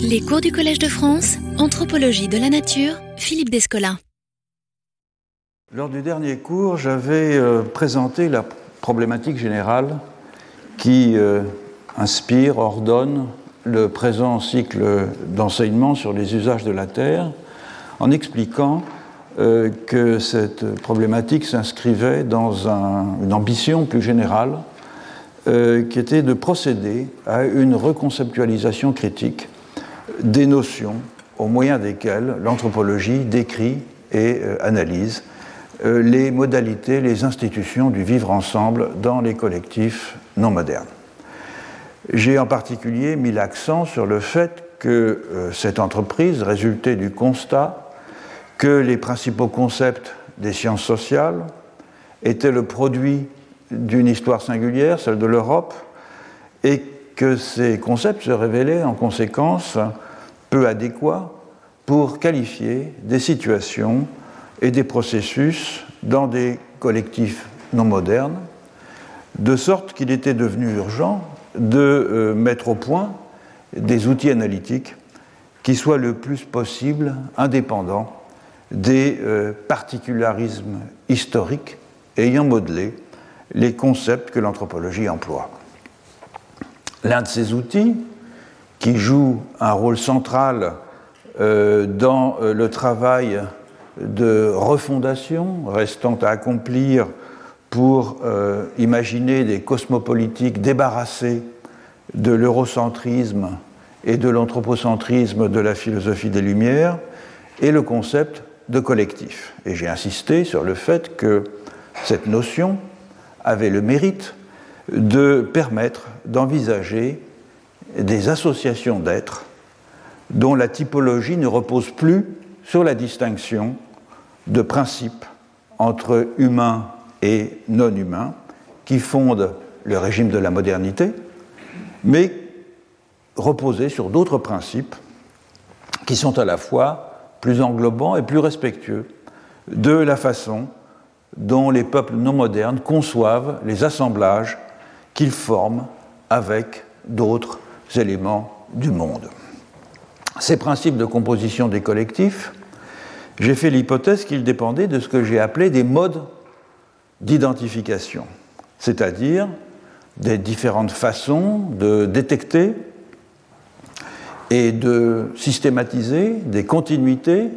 Les cours du Collège de France, Anthropologie de la Nature, Philippe Descola. Lors du dernier cours, j'avais euh, présenté la problématique générale qui euh, inspire, ordonne le présent cycle d'enseignement sur les usages de la Terre, en expliquant euh, que cette problématique s'inscrivait dans une ambition plus générale qui était de procéder à une reconceptualisation critique des notions au moyen desquelles l'anthropologie décrit et euh, analyse euh, les modalités, les institutions du vivre ensemble dans les collectifs non modernes. J'ai en particulier mis l'accent sur le fait que euh, cette entreprise résultait du constat que les principaux concepts des sciences sociales étaient le produit d'une histoire singulière, celle de l'Europe, et que ces concepts se révélaient en conséquence peu adéquat pour qualifier des situations et des processus dans des collectifs non modernes, de sorte qu'il était devenu urgent de euh, mettre au point des outils analytiques qui soient le plus possible indépendants des euh, particularismes historiques ayant modelé les concepts que l'anthropologie emploie. L'un de ces outils, qui joue un rôle central euh, dans euh, le travail de refondation restant à accomplir pour euh, imaginer des cosmopolitiques débarrassés de l'eurocentrisme et de l'anthropocentrisme de la philosophie des Lumières, et le concept de collectif. Et j'ai insisté sur le fait que cette notion avait le mérite de permettre d'envisager des associations d'êtres dont la typologie ne repose plus sur la distinction de principes entre humains et non humains qui fondent le régime de la modernité, mais reposer sur d'autres principes qui sont à la fois plus englobants et plus respectueux de la façon dont les peuples non modernes conçoivent les assemblages qu'ils forment avec d'autres éléments du monde. Ces principes de composition des collectifs, j'ai fait l'hypothèse qu'ils dépendaient de ce que j'ai appelé des modes d'identification, c'est-à-dire des différentes façons de détecter et de systématiser des continuités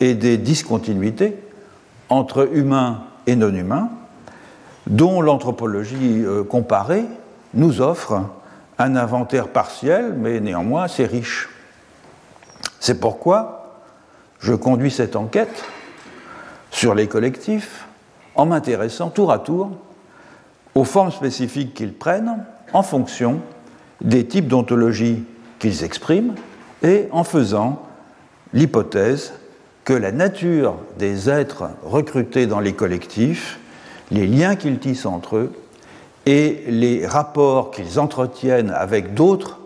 et des discontinuités entre humains et non humains, dont l'anthropologie euh, comparée nous offre un inventaire partiel, mais néanmoins assez riche. C'est pourquoi je conduis cette enquête sur les collectifs en m'intéressant tour à tour aux formes spécifiques qu'ils prennent en fonction des types d'ontologie qu'ils expriment et en faisant l'hypothèse que la nature des êtres recrutés dans les collectifs, les liens qu'ils tissent entre eux, et les rapports qu'ils entretiennent avec d'autres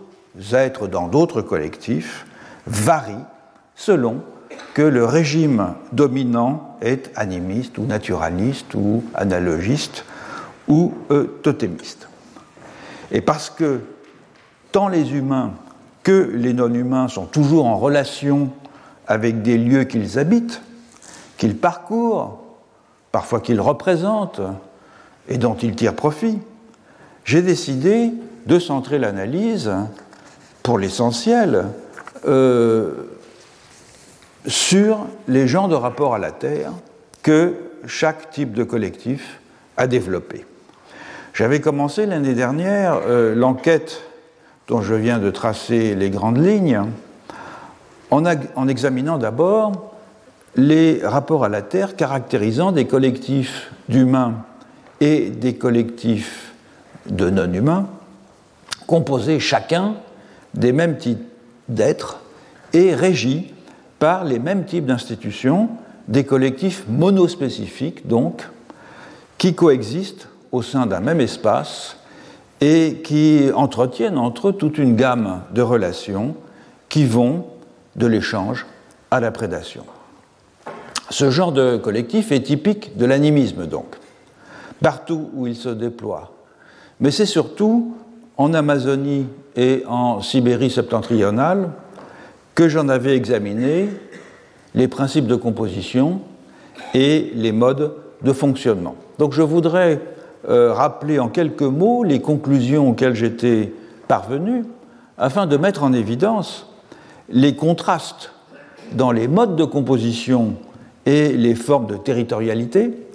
êtres dans d'autres collectifs varient selon que le régime dominant est animiste ou naturaliste ou analogiste ou euh, totémiste. Et parce que tant les humains que les non-humains sont toujours en relation avec des lieux qu'ils habitent, qu'ils parcourent, parfois qu'ils représentent, et dont ils tirent profit, j'ai décidé de centrer l'analyse, pour l'essentiel, euh, sur les genres de rapport à la Terre que chaque type de collectif a développé. J'avais commencé l'année dernière euh, l'enquête dont je viens de tracer les grandes lignes en, en examinant d'abord les rapports à la Terre caractérisant des collectifs d'humains et des collectifs de non-humains, composés chacun des mêmes types d'êtres et régis par les mêmes types d'institutions, des collectifs monospécifiques donc, qui coexistent au sein d'un même espace et qui entretiennent entre eux toute une gamme de relations qui vont de l'échange à la prédation. Ce genre de collectif est typique de l'animisme donc partout où il se déploie. Mais c'est surtout en Amazonie et en Sibérie septentrionale que j'en avais examiné les principes de composition et les modes de fonctionnement. Donc je voudrais euh, rappeler en quelques mots les conclusions auxquelles j'étais parvenu afin de mettre en évidence les contrastes dans les modes de composition et les formes de territorialité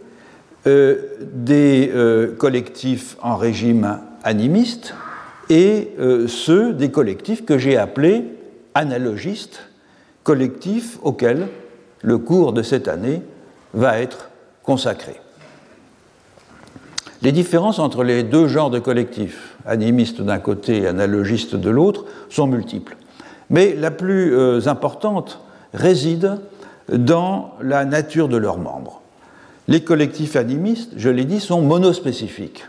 euh, des euh, collectifs en régime animiste et ceux des collectifs que j'ai appelés analogistes, collectifs auxquels le cours de cette année va être consacré. Les différences entre les deux genres de collectifs, animistes d'un côté et analogistes de l'autre, sont multiples. Mais la plus euh, importante réside dans la nature de leurs membres. Les collectifs animistes, je l'ai dit, sont monospécifiques.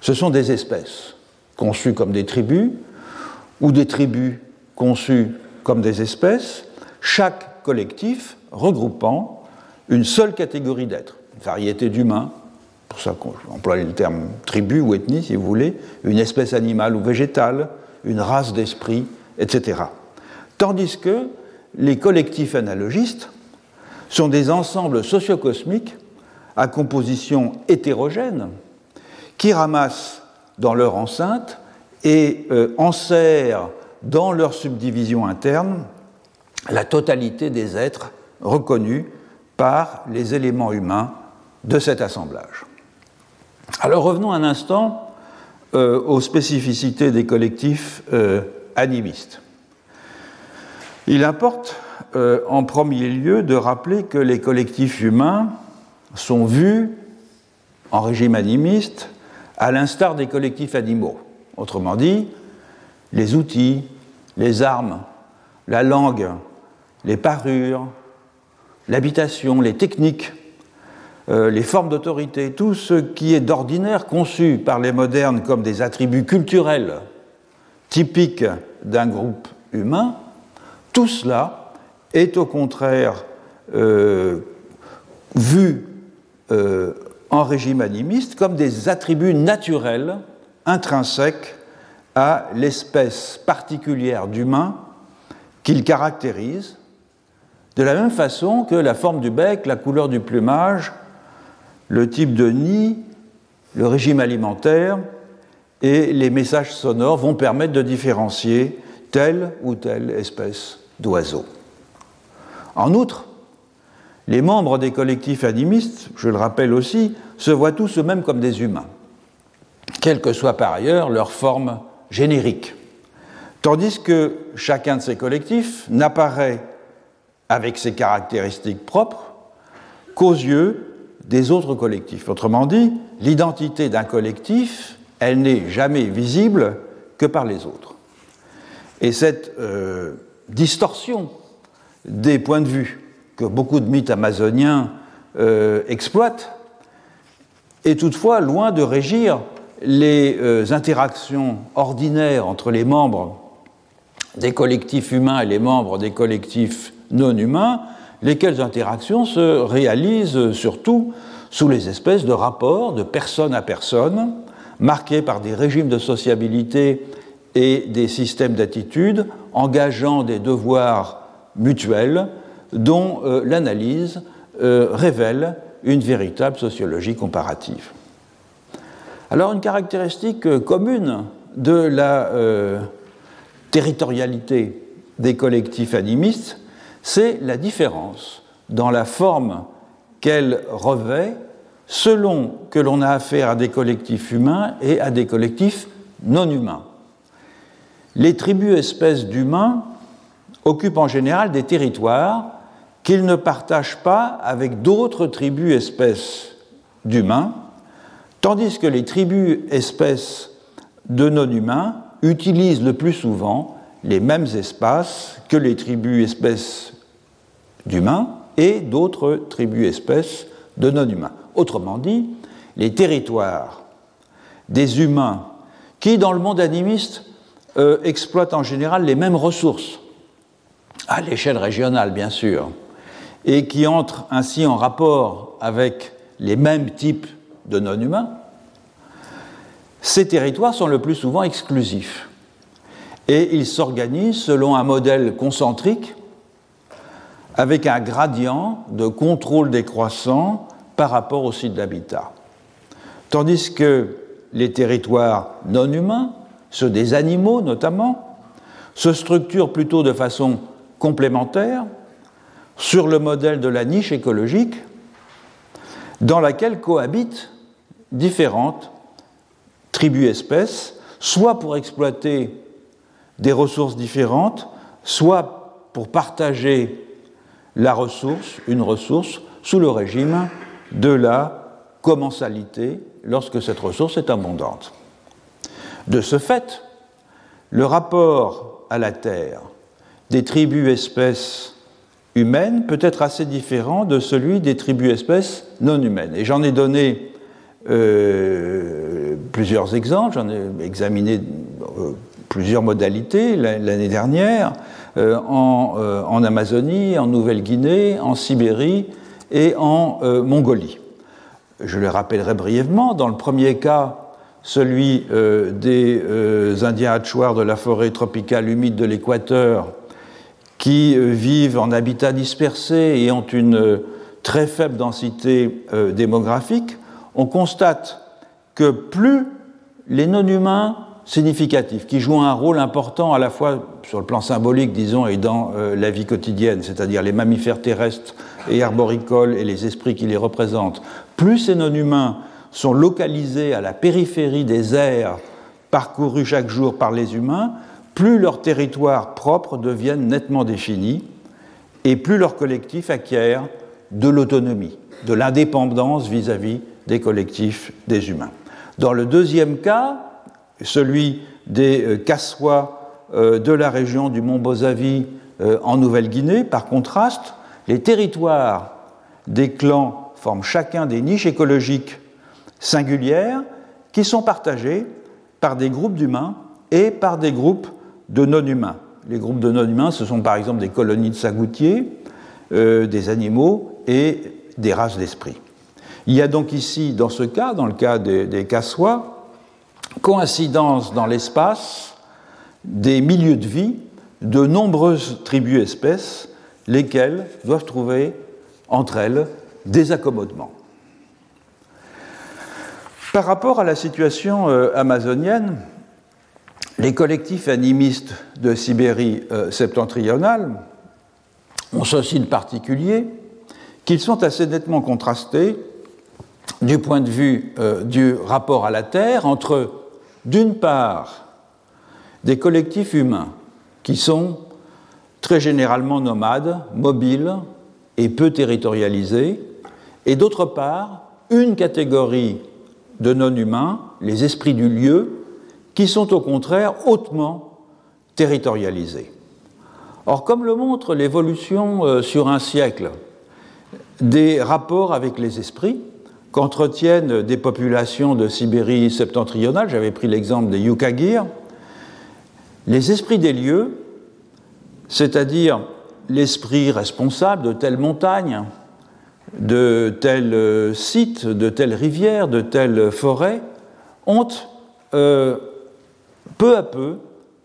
Ce sont des espèces conçues comme des tribus ou des tribus conçues comme des espèces, chaque collectif regroupant une seule catégorie d'êtres, une variété d'humains, pour ça qu'on emploie le terme tribu ou ethnie, si vous voulez, une espèce animale ou végétale, une race d'esprit, etc. Tandis que les collectifs analogistes sont des ensembles sociocosmiques à composition hétérogène qui ramassent dans leur enceinte et euh, enserrent dans leur subdivision interne la totalité des êtres reconnus par les éléments humains de cet assemblage. Alors revenons un instant euh, aux spécificités des collectifs euh, animistes. Il importe euh, en premier lieu de rappeler que les collectifs humains sont vus en régime animiste à l'instar des collectifs animaux. Autrement dit, les outils, les armes, la langue, les parures, l'habitation, les techniques euh, les formes d'autorité, tout ce qui est d'ordinaire conçu par les modernes comme des attributs culturels typiques d'un groupe humain, tout cela est au contraire euh, vu euh, en régime animiste comme des attributs naturels intrinsèques à l'espèce particulière d'humain qu'il caractérise, de la même façon que la forme du bec, la couleur du plumage, le type de nid, le régime alimentaire et les messages sonores vont permettre de différencier telle ou telle espèce d'oiseau. En outre, les membres des collectifs animistes, je le rappelle aussi, se voient tous eux-mêmes comme des humains, quelle que soit par ailleurs leur forme générique. Tandis que chacun de ces collectifs n'apparaît avec ses caractéristiques propres qu'aux yeux des autres collectifs. Autrement dit, l'identité d'un collectif, elle n'est jamais visible que par les autres. Et cette euh, distorsion des points de vue que beaucoup de mythes amazoniens euh, exploitent est toutefois loin de régir les euh, interactions ordinaires entre les membres des collectifs humains et les membres des collectifs non humains, lesquelles interactions se réalisent surtout sous les espèces de rapports de personne à personne, marqués par des régimes de sociabilité et des systèmes d'attitude engageant des devoirs mutuels dont euh, l'analyse euh, révèle une véritable sociologie comparative. Alors une caractéristique euh, commune de la territorialité des collectifs animistes, c'est la différence dans la forme qu'elle revêt selon que l'on a affaire à des collectifs humains et à des collectifs non humains. Les tribus espèces d'humains occupent en général des territoires qu'ils ne partagent pas avec d'autres tribus espèces d'humains, tandis que les tribus espèces de non-humains utilisent le plus souvent les mêmes espaces que les tribus espèces d'humains et d'autres tribus espèces de non-humains. Autrement dit, les territoires des humains qui, dans le monde animiste, euh, exploitent en général les mêmes ressources, à l'échelle régionale bien sûr, et qui entrent ainsi en rapport avec les mêmes types de non-humains, ces territoires sont le plus souvent exclusifs et ils s'organisent selon un modèle concentrique avec un gradient de contrôle décroissant par rapport au site d'habitat. Tandis que les territoires non humains, ceux des animaux notamment, se structurent plutôt de façon complémentaire sur le modèle de la niche écologique dans laquelle cohabitent différentes tribus-espèces, soit pour exploiter des ressources différentes, soit pour partager la ressource, une ressource, sous le régime de la commensalité lorsque cette ressource est abondante. De ce fait, le rapport à la Terre des tribus espèces humaines peut être assez différent de celui des tribus espèces non humaines. Et j'en ai donné euh, plusieurs exemples, j'en ai examiné euh, plusieurs modalités l'année dernière, euh, en, en, Amazonie, en Nouvelle-Guinée, en Sibérie et en Mongolie. Je le rappellerai brièvement, dans le premier cas, celui des Indiens Hatchouars de la forêt tropicale humide de l'équateur, qui vivent en habitat dispersé et ont une très faible densité démographique, on constate que plus les non-humains significatifs, qui jouent un rôle important à la fois sur le plan symbolique, disons, et dans euh, la vie quotidienne, c'est-à-dire les mammifères terrestres et arboricoles et les esprits qui les représentent, plus ces non-humains sont localisés à la périphérie des aires parcourus chaque jour par les humains, plus leurs territoires propres deviennent nettement définis et plus leur collectif acquiert de l'autonomie, de l'indépendance vis-à-vis des collectifs des humains. Dans le deuxième cas, celui des Kassois euh, euh, de la région du Mont Bozavi euh, en Nouvelle-Guinée, par contraste, les territoires des clans forment chacun des niches écologiques singulières qui sont partagées par des groupes d'humains et par des groupes de non-humains. Les groupes de non-humains, ce sont par exemple des colonies de sagoutiers, des animaux et des races d'esprits. Il y a donc ici, dans ce cas, dans le cas des, des Cassois, coïncidence dans l'espace des milieux de vie de nombreuses tribus espèces, lesquelles doivent trouver entre elles des accommodements. Par rapport à la situation euh, amazonienne, les collectifs animistes de Sibérie euh, septentrionale ont ceci de particulier qu'ils sont assez nettement contrastés du point de vue euh, du rapport à la Terre entre, d'une part, des collectifs humains qui sont très généralement nomades, mobiles et peu territorialisés, et d'autre part, une catégorie de non-humains, les esprits du lieu, qui sont au contraire hautement territorialisés. Or, comme le montre l'évolution euh, sur un siècle des rapports avec les esprits, qu'entretiennent des populations de Sibérie septentrionale, j'avais pris l'exemple des Yukagir, les esprits des lieux, c'est-à-dire l'esprit responsable de telle montagne, de tel euh, site, de telle rivière, de telle forêt, ont euh, peu à peu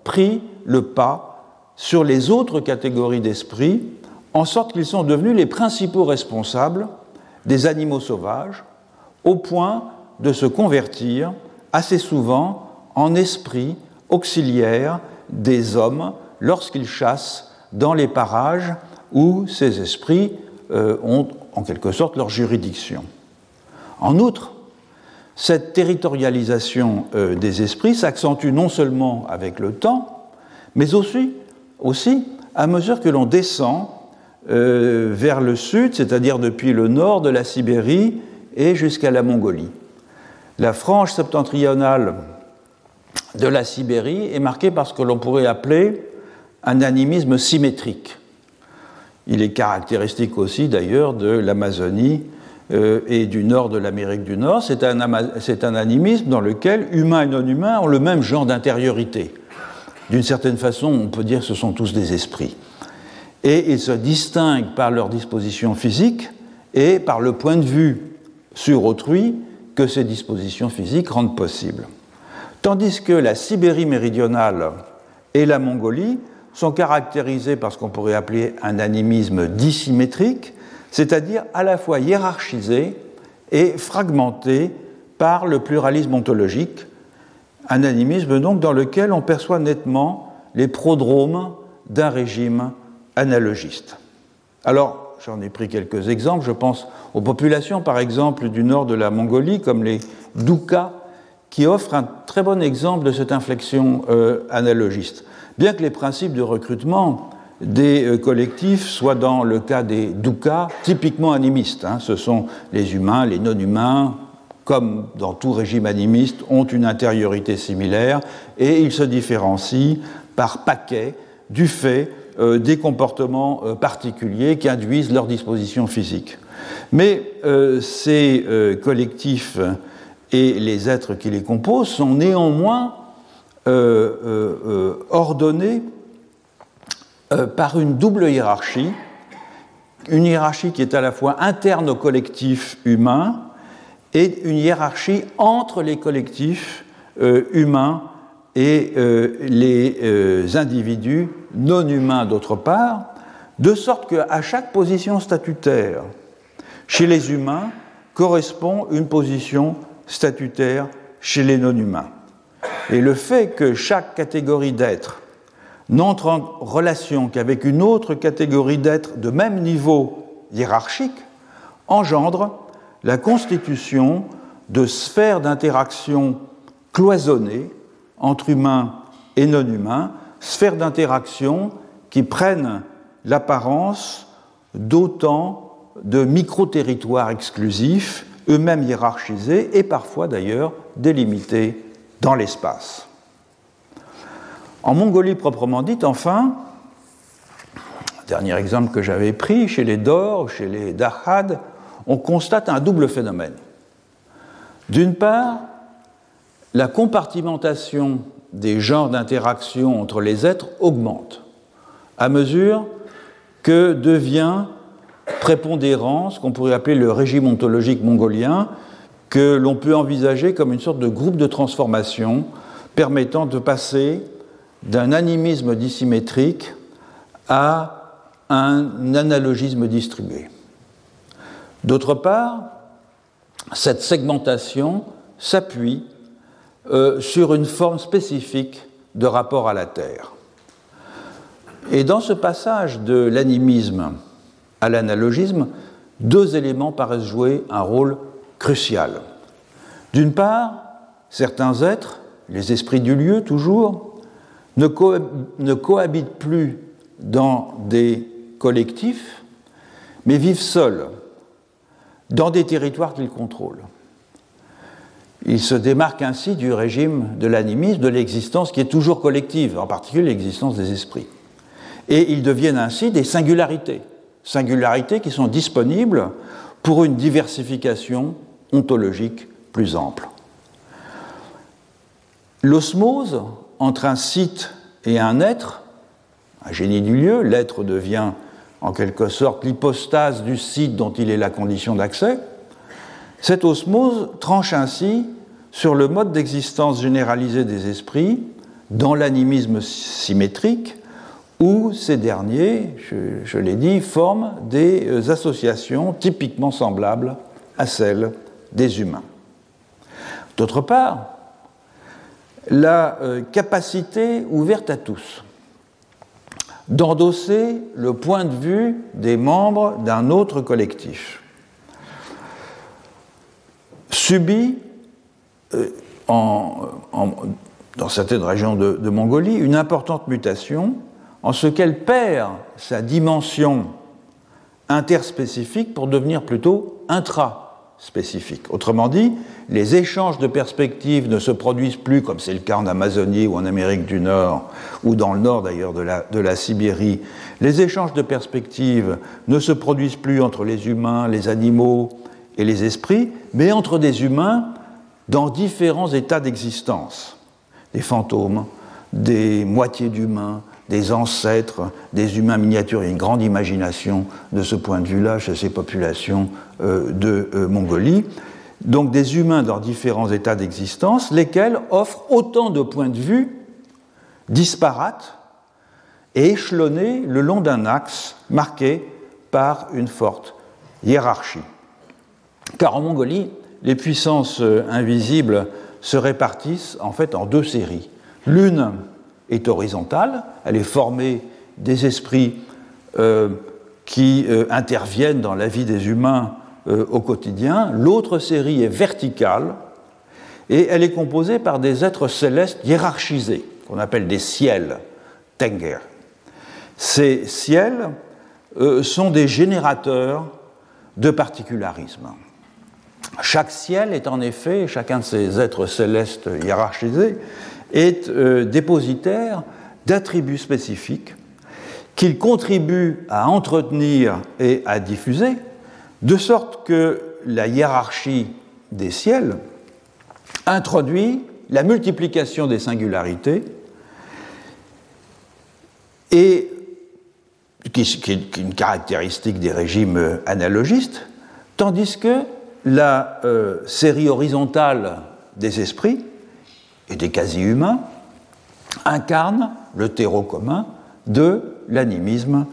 pris le pas sur les autres catégories d'esprits, en sorte qu'ils sont devenus les principaux responsables des animaux sauvages, au point de se convertir assez souvent en esprit auxiliaire des hommes lorsqu'ils chassent dans les parages où ces esprits euh, ont en quelque sorte leur juridiction. En outre, cette territorialisation euh, des esprits s'accentue non seulement avec le temps, mais aussi, aussi à mesure que l'on descend euh, vers le sud, c'est-à-dire depuis le nord de la Sibérie et jusqu'à la Mongolie. La frange septentrionale de la Sibérie est marquée par ce que l'on pourrait appeler un animisme symétrique. Il est caractéristique aussi d'ailleurs de l'Amazonie euh, et du nord de l'Amérique du Nord. C'est un, animisme dans lequel humains et non humains ont le même genre d'intériorité. D'une certaine façon, on peut dire que ce sont tous des esprits. Et ils se distinguent par leur disposition physique et par le point de vue sur autrui que ces dispositions physiques rendent possible. Tandis que la Sibérie méridionale et la Mongolie sont caractérisés par ce qu'on pourrait appeler un animisme dissymétrique, c'est-à-dire à la fois hiérarchisé et fragmenté par le pluralisme ontologique, un animisme donc dans lequel on perçoit nettement les prodromes d'un régime analogiste. Alors, j'en ai pris quelques exemples, je pense aux populations par exemple du nord de la Mongolie comme les Doukas qui offrent un très bon exemple de cette inflexion euh, analogiste. Bien que les principes de recrutement des euh, collectifs soient dans le cas des Doukas typiquement animistes, hein. ce sont les humains, les non-humains, comme dans tout régime animiste, ont une intériorité similaire et ils se différencient par paquet du fait euh, des comportements euh, particuliers qui induisent leur disposition physique. Mais ces collectifs et les êtres qui les composent sont néanmoins ordonnés par une double hiérarchie, une hiérarchie qui est à la fois interne au collectif humain et une hiérarchie entre les collectifs humains et euh, les euh, individus non humains d'autre part, de sorte qu'à chaque position statutaire chez les humains correspond une position statutaire chez les non humains. Et le fait que chaque catégorie d'êtres n'entre en relation qu'avec une autre catégorie d'êtres de même niveau hiérarchique engendre la constitution de sphères d'interaction cloisonnées entre humains et non humains, sphères d'interaction qui prennent l'apparence d'autant de micro-territoires exclusifs, eux-mêmes hiérarchisés et parfois d'ailleurs délimités dans l'espace. En Mongolie proprement dite, enfin, dernier exemple que j'avais pris, chez les Dor, chez les Dahad, on constate un double phénomène. D'une part, la compartimentation des genres d'interaction entre les êtres augmente à mesure que devient prépondérant ce qu'on pourrait appeler le régime ontologique mongolien, que l'on peut envisager comme une sorte de groupe de transformation permettant de passer d'un animisme dissymétrique à un analogisme distribué. D'autre part, cette segmentation s'appuie euh, sur une forme spécifique de rapport à la Terre. Et dans ce passage de l'animisme à l'analogisme, deux éléments paraissent jouer un rôle crucial. D'une part, certains êtres, les esprits du lieu toujours, ne, cohabitent plus dans des collectifs, mais vivent seuls, dans des territoires qu'ils contrôlent. Il se démarque ainsi du régime de l'animisme, de l'existence qui est toujours collective, en particulier l'existence des esprits. Et ils deviennent ainsi des singularités, singularités qui sont disponibles pour une diversification ontologique plus ample. L'osmose entre un site et un être, un génie du lieu, l'être devient en quelque sorte l'hypostase du site dont il est la condition d'accès, cette osmose tranche ainsi sur le mode d'existence généralisé des esprits dans l'animisme symétrique, où ces derniers, je, l'ai dit, forment des euh, associations typiquement semblables à celles des humains. D'autre part, la euh, capacité ouverte à tous d'endosser le point de vue des membres d'un autre collectif. Subit euh, dans certaines régions de, de, Mongolie une importante mutation en ce qu'elle perd sa dimension interspécifique pour devenir plutôt intraspécifique. Autrement dit, les échanges de perspectives ne se produisent plus, comme c'est le cas en Amazonie ou en Amérique du Nord, ou dans le nord d'ailleurs de la, de la Sibérie. Les échanges de perspectives ne se produisent plus entre les humains, les animaux, et les esprits, mais entre des humains dans différents états d'existence. Des fantômes, des moitiés d'humains, des ancêtres, des humains miniatures. Il y a une grande imagination de ce point de vue-là chez ces populations euh, de euh, Mongolie. Donc des humains dans différents états d'existence, lesquels offrent autant de points de vue disparates et échelonnés le long d'un axe marqué par une forte hiérarchie. Car en Mongolie, les puissances euh, invisibles se répartissent en fait en deux séries. L'une est horizontale, elle est formée des esprits euh, qui euh, interviennent dans la vie des humains au quotidien. L'autre série est verticale et elle est composée par des êtres célestes hiérarchisés, qu'on appelle des ciels, Tenger. Ces ciels sont des générateurs de particularisme. Chaque ciel est en effet, chacun de ces êtres célestes hiérarchisés, est euh, dépositaire d'attributs spécifiques qu'il contribue à entretenir et à diffuser, de sorte que la hiérarchie des ciels introduit la multiplication des singularités et qui, est une caractéristique des régimes analogistes, tandis que la euh, série horizontale des esprits et des quasi-humains incarne le terreau commun de l'animisme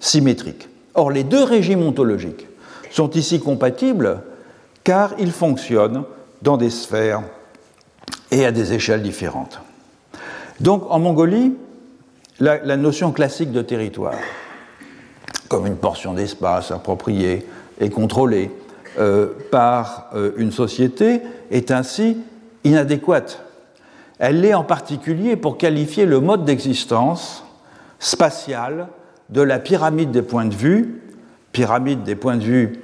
symétrique. Or, les deux régimes ontologiques sont ici compatibles car ils fonctionnent dans des sphères et à des échelles différentes. Donc, en Mongolie, la notion classique de territoire, comme une portion d'espace appropriée et contrôlée, euh, par euh, une société est ainsi inadéquate. Elle l'est en particulier pour qualifier le mode d'existence spatial de la pyramide des points de vue, pyramide des points de vue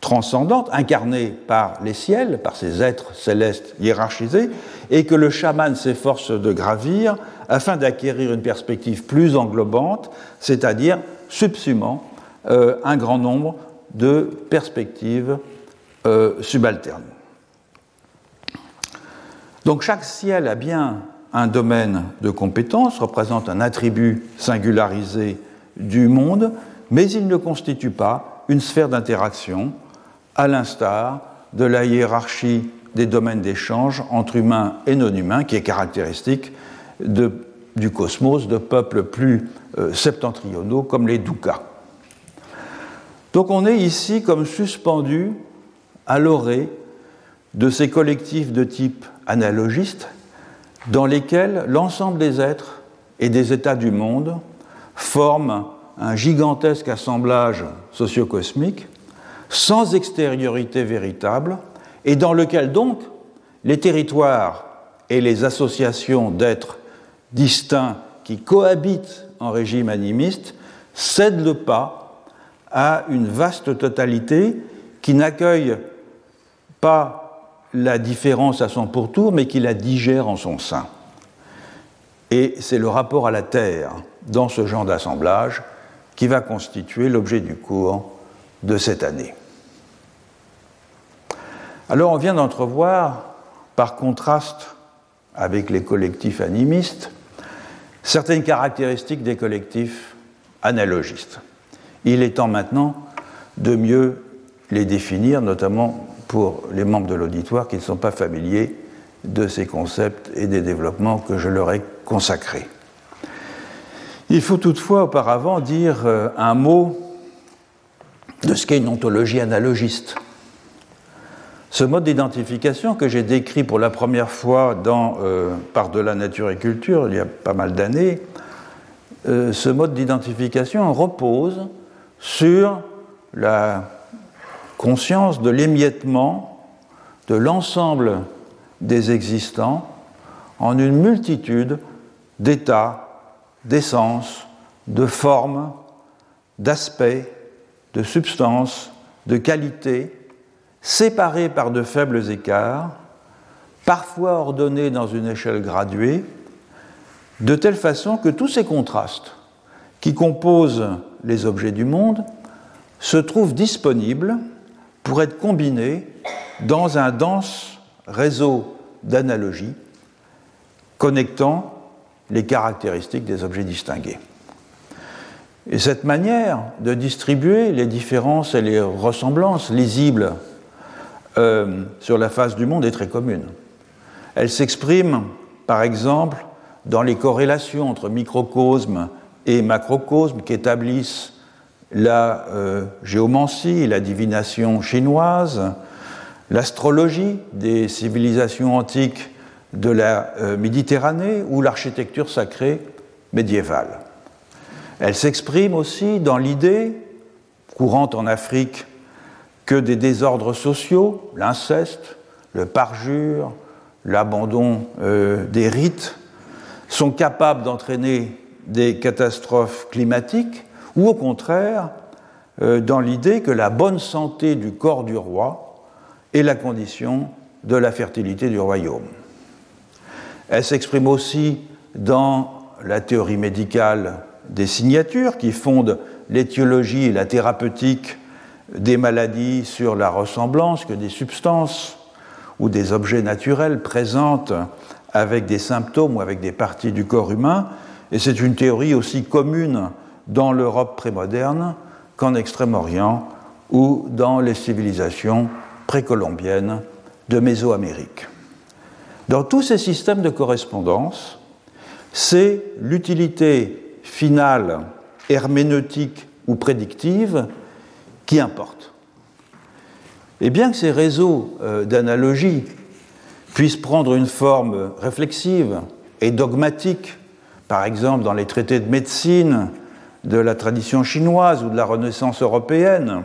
transcendante, incarnée par les ciels, par ces êtres célestes hiérarchisés, et que le chaman s'efforce de gravir afin d'acquérir une perspective plus englobante, c'est-à-dire subsumant euh, un grand nombre de perspectives euh, subalternes. Donc chaque ciel a bien un domaine de compétence, représente un attribut singularisé du monde, mais il ne constitue pas une sphère d'interaction, à l'instar de la hiérarchie des domaines d'échange entre humains et non humains, qui est caractéristique du cosmos de peuples plus euh, septentrionaux comme les Doukas. Donc on est ici comme suspendu à l'orée de ces collectifs de type analogiste dans lesquels l'ensemble des êtres et des états du monde forment un gigantesque assemblage sociocosmique sans extériorité véritable et dans lequel donc les territoires et les associations d'êtres distincts qui cohabitent en régime animiste cèdent le pas à une vaste totalité qui n'accueille pas la différence à son pourtour, mais qui la digère en son sein. Et c'est le rapport à la Terre dans ce genre d'assemblage qui va constituer l'objet du cours de cette année. Alors on vient d'entrevoir, par contraste avec les collectifs animistes, certaines caractéristiques des collectifs analogistes. Il est temps maintenant de mieux les définir, notamment pour les membres de l'auditoire qui ne sont pas familiers de ces concepts et des développements que je leur ai consacrés. Il faut toutefois auparavant dire euh, un mot de ce qu'est une ontologie analogiste. Ce mode d'identification que j'ai décrit pour la première fois dans euh, Par de la nature et culture il y a pas mal d'années, euh, ce mode d'identification repose sur la conscience de l'émiettement de l'ensemble des existants en une multitude d'états, d'essences, de formes, d'aspects, de substances, de qualités, séparés par de faibles écarts, parfois ordonnés dans une échelle graduée, de telle façon que tous ces contrastes qui composent les objets du monde se trouvent disponibles pour être combinés dans un dense réseau d'analogies connectant les caractéristiques des objets distingués. Et cette manière de distribuer les différences et les ressemblances lisibles euh, sur la face du monde est très commune. Elle s'exprime, par exemple, dans les corrélations entre microcosme et macrocosme qu'établissent la euh, géomancie la divination chinoise, l'astrologie des civilisations antiques de la euh, Méditerranée ou l'architecture sacrée médiévale. Elle s'exprime aussi dans l'idée, courante en Afrique, que des désordres sociaux, l'inceste, le parjure, l'abandon euh, des rites, sont capables d'entraîner des catastrophes climatiques, ou au contraire, euh, dans l'idée que la bonne santé du corps du roi est la condition de la fertilité du royaume. Elle s'exprime aussi dans la théorie médicale des signatures qui fonde l'étiologie et la thérapeutique des maladies sur la ressemblance que des substances ou des objets naturels présentent avec des symptômes ou avec des parties du corps humain. Et c'est une théorie aussi commune dans l'Europe prémoderne qu'en Extrême-Orient ou dans les civilisations précolombiennes de Mésoamérique. Dans tous ces systèmes de correspondance, c'est l'utilité finale, herméneutique ou prédictive qui importe. Et bien que ces réseaux euh, d'analogie puissent prendre une forme réflexive et dogmatique, par exemple dans les traités de médecine de la tradition chinoise ou de la Renaissance européenne,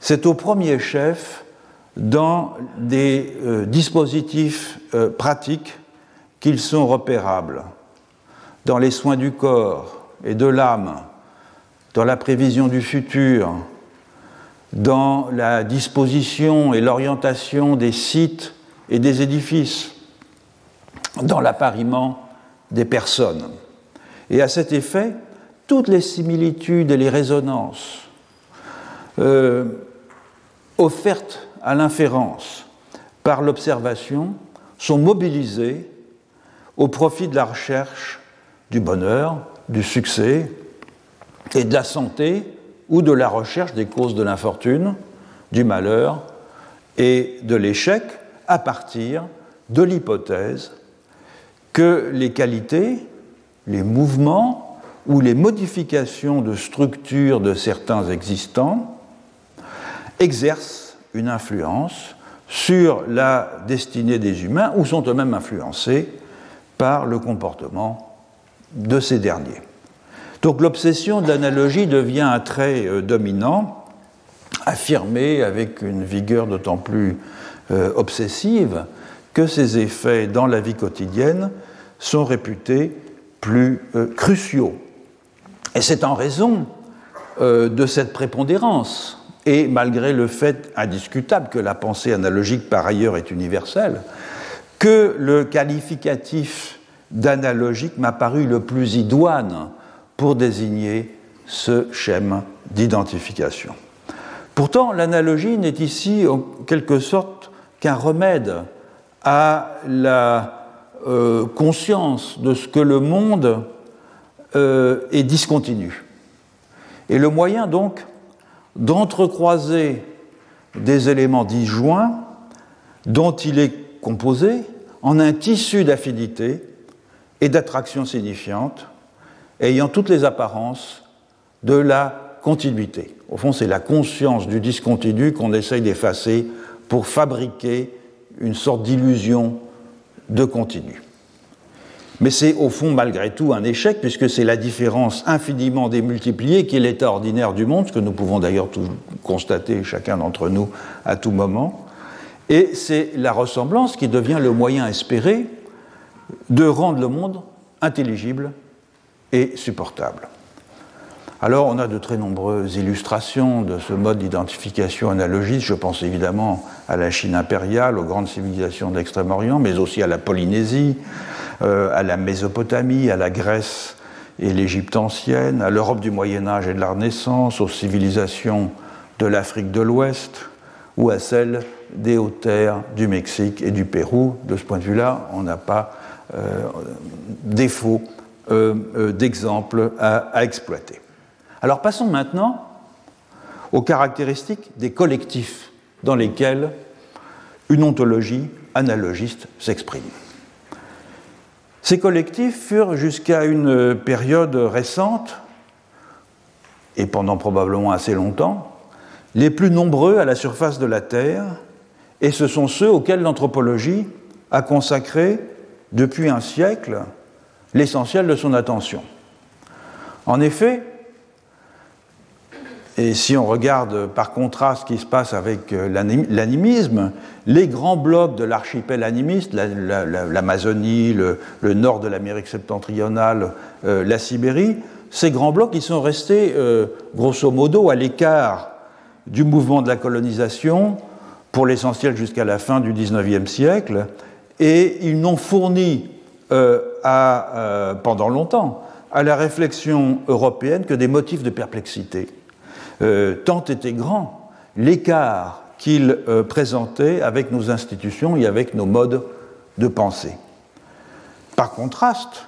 c'est au premier chef dans des euh, dispositifs euh, pratiques qu'ils sont repérables, dans les soins du corps et de l'âme, dans la prévision du futur, dans la disposition et l'orientation des sites et des édifices, dans l'appariement des personnes. Et à cet effet, toutes les similitudes et les résonances euh, offertes à l'inférence par l'observation sont mobilisées au profit de la recherche du bonheur, du succès et de la santé ou de la recherche des causes de l'infortune, du malheur et de l'échec à partir de l'hypothèse que les qualités, les mouvements ou les modifications de structure de certains existants exercent une influence sur la destinée des humains ou sont eux-mêmes influencés par le comportement de ces derniers. Donc l'obsession de l'analogie devient un trait euh, dominant, affirmé avec une vigueur d'autant plus euh, obsessive que ces effets dans la vie quotidienne sont réputés plus euh, cruciaux. Et c'est en raison de cette prépondérance et malgré le fait indiscutable que la pensée analogique par ailleurs est universelle, que le qualificatif d'analogique m'a paru le plus idoine pour désigner ce schème d'identification. Pourtant, l'analogie n'est ici en quelque sorte qu'un remède à la euh, conscience de ce que le monde euh, est discontinu. Et le moyen donc d'entrecroiser des éléments disjoints dont il est composé en un tissu d'affidité et d'attraction signifiante, ayant toutes les apparences de la continuité. Au fond, c'est la conscience du discontinu qu'on essaye d'effacer pour fabriquer une sorte d'illusion de continu. Mais c'est au fond malgré tout un échec, puisque c'est la différence infiniment démultipliée qui est l'état ordinaire du monde, ce que nous pouvons d'ailleurs constater chacun d'entre nous à tout moment. Et c'est la ressemblance qui devient le moyen espéré de rendre le monde intelligible et supportable. Alors, on a de très nombreuses illustrations de ce mode d'identification analogiste. Je pense évidemment à la Chine impériale, aux grandes civilisations d'Extrême-Orient, mais aussi à la Polynésie, euh, à la Mésopotamie, à la Grèce et l'Égypte ancienne, à l'Europe du Moyen Âge et de la Renaissance, aux civilisations de l'Afrique de l'Ouest ou à celles des hautes terres du Mexique et du Pérou. De ce point de vue-là, on n'a pas euh, défaut euh, d'exemples à exploiter. Alors passons maintenant aux caractéristiques des collectifs dans lesquels une ontologie analogiste s'exprime. Ces collectifs furent jusqu'à une période récente, et pendant probablement assez longtemps, les plus nombreux à la surface de la Terre, et ce sont ceux auxquels l'anthropologie a consacré depuis un siècle l'essentiel de son attention. En effet, et si on regarde par contraste ce qui se passe avec euh, l'animisme, les grands blocs de l'archipel animiste, l'Amazonie, le, nord de l'Amérique septentrionale, euh, la Sibérie, ces grands blocs, ils sont restés euh, grosso modo à l'écart du mouvement de la colonisation, pour l'essentiel jusqu'à la fin du XIXe siècle, et ils n'ont fourni à, pendant longtemps à la réflexion européenne que des motifs de perplexité. Euh, tant était grand l'écart qu'il euh, présentait avec nos institutions et avec nos modes de pensée. Par contraste,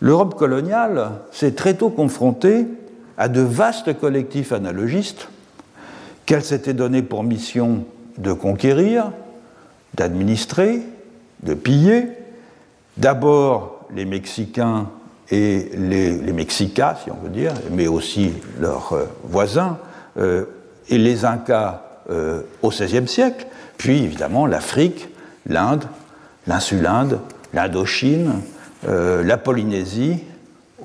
l'Europe coloniale s'est très tôt confrontée à de vastes collectifs analogistes qu'elle s'était donné pour mission de conquérir, d'administrer, de piller, d'abord les Mexicains et les, les Mexicas, si on veut dire, mais aussi leurs euh, voisins, euh, et les Incas euh, au XVIe siècle, puis évidemment l'Afrique, l'Inde, l'insulinde, l'Indochine, la Polynésie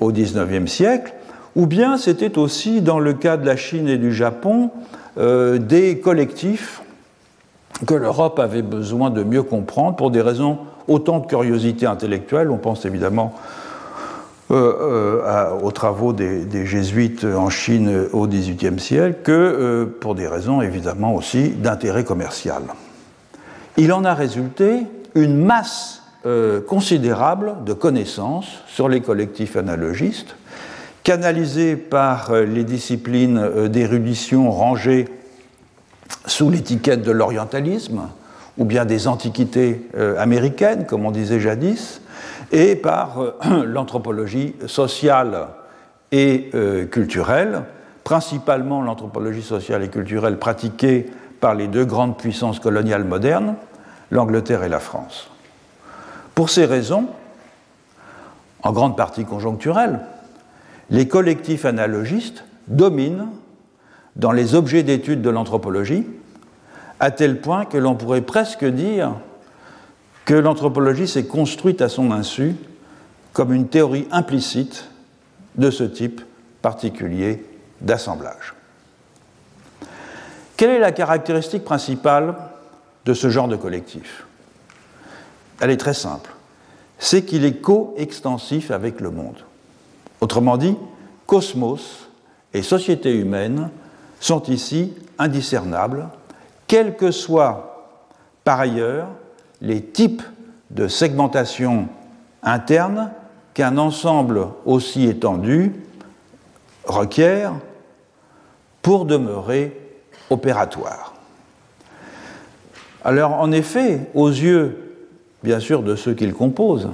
au XIXe siècle, ou bien c'était aussi, dans le cas de la Chine et du Japon, des collectifs que l'Europe avait besoin de mieux comprendre pour des raisons autant de curiosité intellectuelle, on pense évidemment euh, euh, aux travaux des, jésuites en Chine au XVIIIe siècle que euh, pour des raisons évidemment aussi d'intérêt commercial. Il en a résulté une masse considérable de connaissances sur les collectifs analogistes, canalisées par les disciplines d'érudition rangées sous l'étiquette de l'orientalisme, ou bien des antiquités américaines, comme on disait jadis, et par euh, l'anthropologie sociale et euh, culturelle, principalement l'anthropologie sociale et culturelle pratiquée par les deux grandes puissances coloniales modernes, l'Angleterre et la France. Pour ces raisons, en grande partie conjoncturelles, les collectifs analogistes dominent dans les objets d'étude de l'anthropologie, à tel point que l'on pourrait presque dire que l'anthropologie s'est construite à son insu comme une théorie implicite de ce type particulier d'assemblage. Quelle est la caractéristique principale de ce genre de collectif? Elle est très simple. C'est qu'il est coextensif avec le monde. Autrement dit, cosmos et société humaine sont ici indiscernables, quel que soit par ailleurs les types de segmentation interne qu'un ensemble aussi étendu requiert pour demeurer opératoire. Alors en effet, aux yeux bien sûr de ceux qui le composent,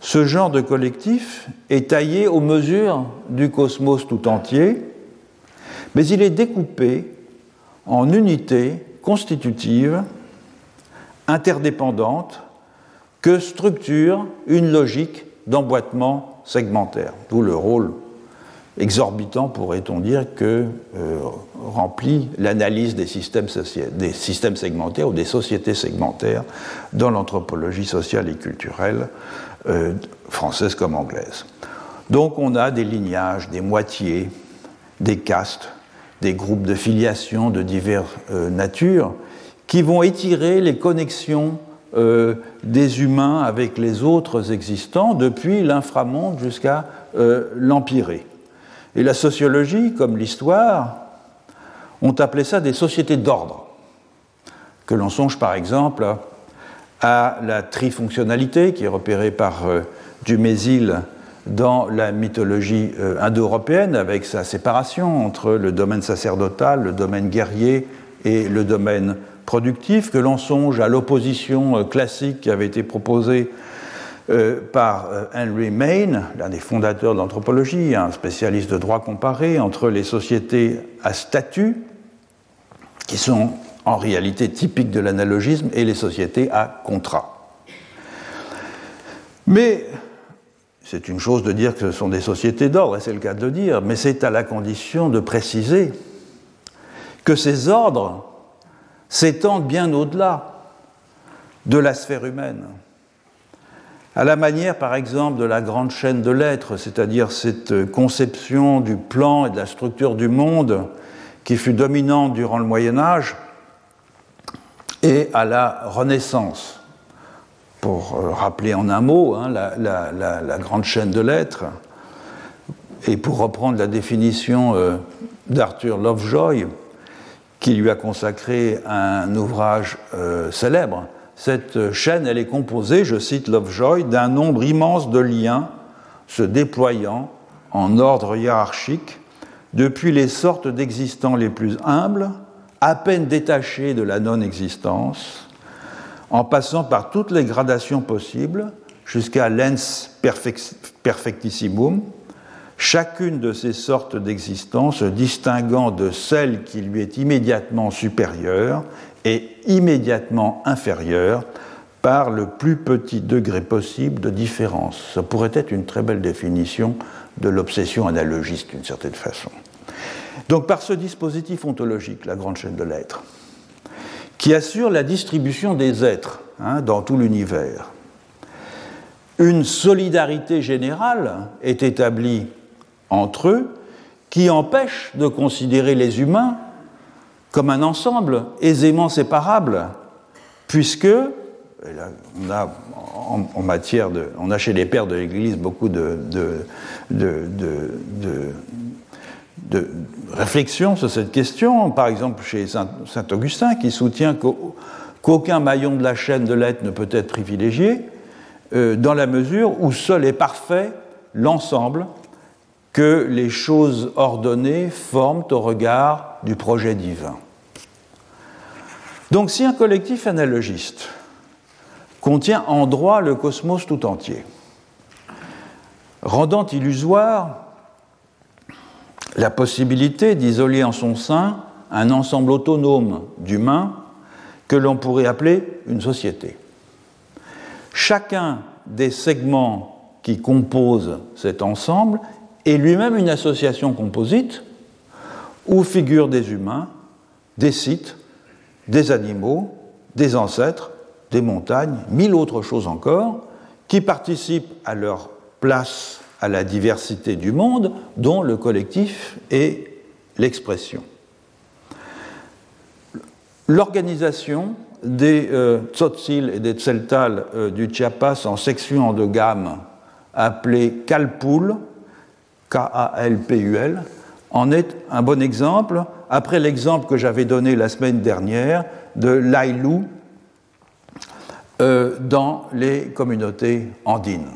ce genre de collectif est taillé aux mesures du cosmos tout entier, mais il est découpé en unités constitutives interdépendante que structure une logique d'emboîtement segmentaire, d'où le rôle exorbitant, pourrait-on dire, que euh, remplit l'analyse des systèmes, des systèmes segmentaires ou des sociétés segmentaires dans l'anthropologie sociale et culturelle euh, française comme anglaise. Donc on a des lignages, des moitiés, des castes, des groupes de filiation de diverses euh, natures qui vont étirer les connexions euh, des humains avec les autres existants depuis l'inframonde jusqu'à euh. Et la sociologie, comme l'histoire, ont appelé ça des sociétés d'ordre. Que l'on songe par exemple à la trifonctionnalité qui est repérée par euh, Dumézil dans la mythologie indo-européenne avec sa séparation entre le domaine sacerdotal, le domaine guerrier et le domaine productif, que l'on songe à l'opposition euh, classique qui avait été proposée euh, par euh, Henry Maine, l'un des fondateurs de l'anthropologie, un spécialiste de droit comparé, entre les sociétés à statut, qui sont en réalité typiques de l'analogisme, et les sociétés à contrat. Mais c'est une chose de dire que ce sont des sociétés d'ordre, et c'est le cas de le dire, mais c'est à la condition de préciser que ces ordres s'étendent bien au-delà de la sphère humaine. À la manière, par exemple, de la grande chaîne de l'être, c'est-à-dire cette conception du plan et de la structure du monde qui fut dominante durant le Moyen Âge, et à la Renaissance. Pour euh, rappeler en un mot hein, la, grande chaîne de l'être, et pour reprendre la définition euh, d'Arthur Lovejoy, qui lui a consacré un ouvrage euh, célèbre, cette chaîne, elle est composée, je cite Lovejoy, d'un nombre immense de liens se déployant en ordre hiérarchique depuis les sortes d'existants les plus humbles, à peine détachés de la non-existence, en passant par toutes les gradations possibles jusqu'à l'ens perfectissimum, chacune de ces sortes d'existence distinguant de celle qui lui est immédiatement supérieure et immédiatement inférieure par le plus petit degré possible de différence. Ça pourrait être une très belle définition de l'obsession analogiste d'une certaine façon. Donc par ce dispositif ontologique, la grande chaîne de l'être, qui assure la distribution des êtres hein, dans tout l'univers, une solidarité générale est établie entre eux qui empêche de considérer les humains comme un ensemble aisément séparable, puisque on a chez les pères de l'Église beaucoup de, de, de, réflexion sur cette question. Par exemple, chez Saint, Augustin, qui soutient qu'aucun maillon de la chaîne de l'être ne peut être privilégié, euh, dans la mesure où seul est parfait l'ensemble que les choses ordonnées forment au regard du projet divin. Donc si un collectif analogiste contient en droit le cosmos tout entier, rendant illusoire la possibilité d'isoler en son sein un ensemble autonome d'humains que l'on pourrait appeler une société. Chacun des segments qui composent cet ensemble est lui-même une association composite où figurent des humains, des sites, des animaux, des ancêtres, des montagnes, mille autres choses encore, qui participent à leur place à la diversité du monde dont le collectif est l'expression. L'organisation des euh, tzotzil et des tseltal euh, du Chiapas en sections endogames appelées Kalpul, K-A-L-P-U-L, en est un bon exemple, après l'exemple que j'avais donné la semaine dernière de l'Ailou euh, dans les communautés andines.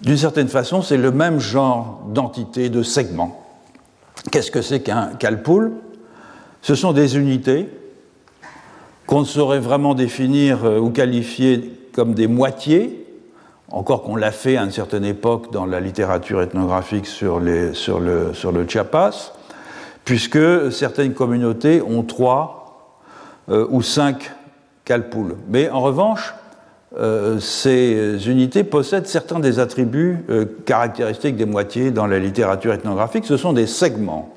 D'une certaine façon, c'est le même genre d'entité, de segment. Qu'est-ce que c'est qu'un calpoul? Ce sont des unités qu'on ne saurait vraiment définir euh, ou qualifier comme des moitiés, encore qu'on l'a fait à une certaine époque dans la littérature ethnographique sur, le, Chiapas, puisque certaines communautés ont trois euh, ou cinq calpouls. Mais en revanche, euh, ces unités possèdent certains des attributs euh, caractéristiques des moitiés dans la littérature ethnographique. Ce sont des segments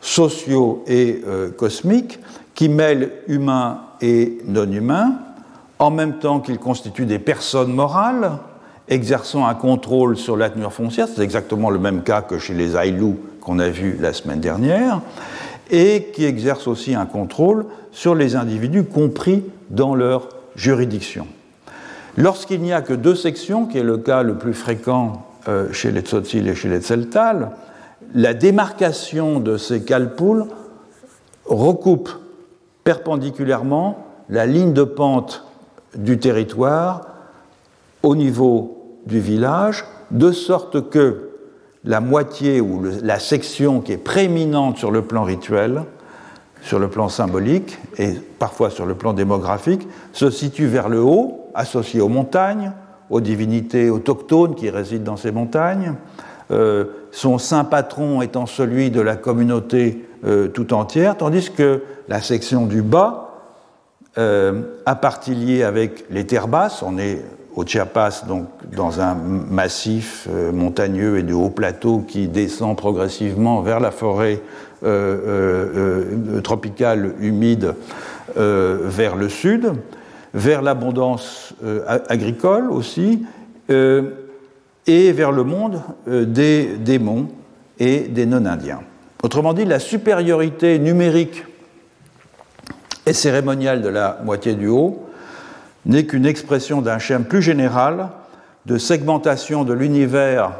sociaux et cosmiques qui mêlent humains et non-humains, en même temps qu'ils constituent des personnes morales exerçant un contrôle sur la tenue foncière, c'est exactement le même cas que chez les Aïlous qu'on a vu la semaine dernière, et qui exercent aussi un contrôle sur les individus compris dans leur juridiction. Lorsqu'il n'y a que deux sections, qui est le cas le plus fréquent euh, chez les Tzotzil et chez les Tseltal, la démarcation de ces calpoules recoupe perpendiculairement la ligne de pente du territoire au niveau du village, de sorte que la moitié ou la section qui est prééminente sur le plan rituel, sur le plan symbolique et parfois sur le plan démographique, se situe vers le haut associé aux montagnes, aux divinités autochtones qui résident dans ces montagnes, euh, son saint patron étant celui de la communauté euh, tout entière, tandis que la section du bas, euh, à partie liée avec les terres basses, on est au Chiapas, donc dans un massif euh, montagneux et de haut plateau qui descend progressivement vers la forêt tropicale humide vers le sud, vers l'abondance agricole aussi, et vers le monde des démons et des non-indiens. Autrement dit, la supériorité numérique et cérémoniale de la moitié du haut n'est qu'une expression d'un schéma plus général de segmentation de l'univers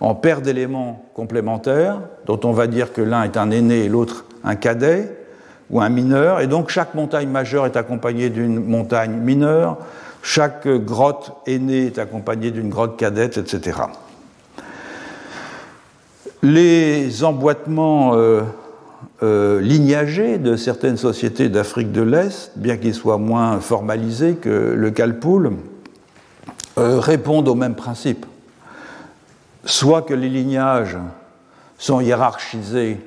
en paires d'éléments complémentaires, dont on va dire que l'un est un aîné et l'autre un cadet ou un mineur, et donc chaque montagne majeure est accompagnée d'une montagne mineure, chaque grotte aînée est accompagnée d'une grotte cadette, etc. Les emboîtements euh, euh, de certaines sociétés d'Afrique de l'Est, bien qu'ils soient moins formalisés que le calpoul, euh, répondent au même principe. Soit que les lignages sont hiérarchisés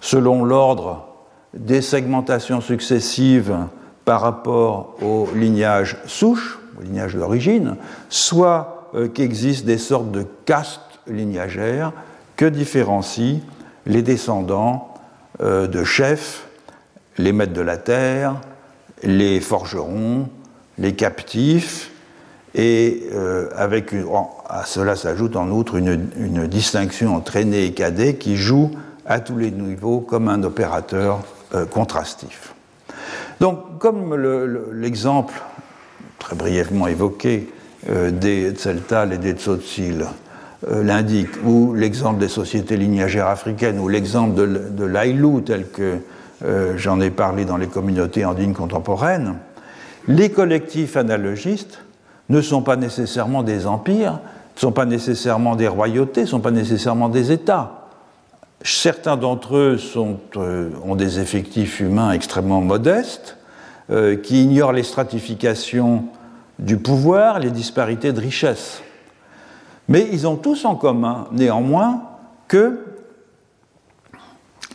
selon l'ordre des segmentations successives par rapport au lignage souche, au lignage d'origine, soit qu'existent des sortes de castes lignagères que différencient les descendants euh, de chefs, les maîtres de la terre, les forgerons, les captifs, et euh, avec à cela s'ajoute en outre une, distinction entre aîné et cadet qui joue à tous les niveaux comme un opérateur euh, contrastif. Donc, comme l'exemple très brièvement évoqué des Tseltal et des Tzotzil l'indique, ou l'exemple des sociétés lignagères africaines, ou l'exemple de, de l'Ailou, tel que euh, j'en ai parlé dans les communautés andines contemporaines, les collectifs analogistes ne sont pas nécessairement des empires, ne sont pas nécessairement des royautés, ne sont pas nécessairement des États. Certains d'entre eux euh, ont des effectifs humains extrêmement modestes, qui ignorent les stratifications du pouvoir, les disparités de richesse. Mais ils ont tous en commun, néanmoins, que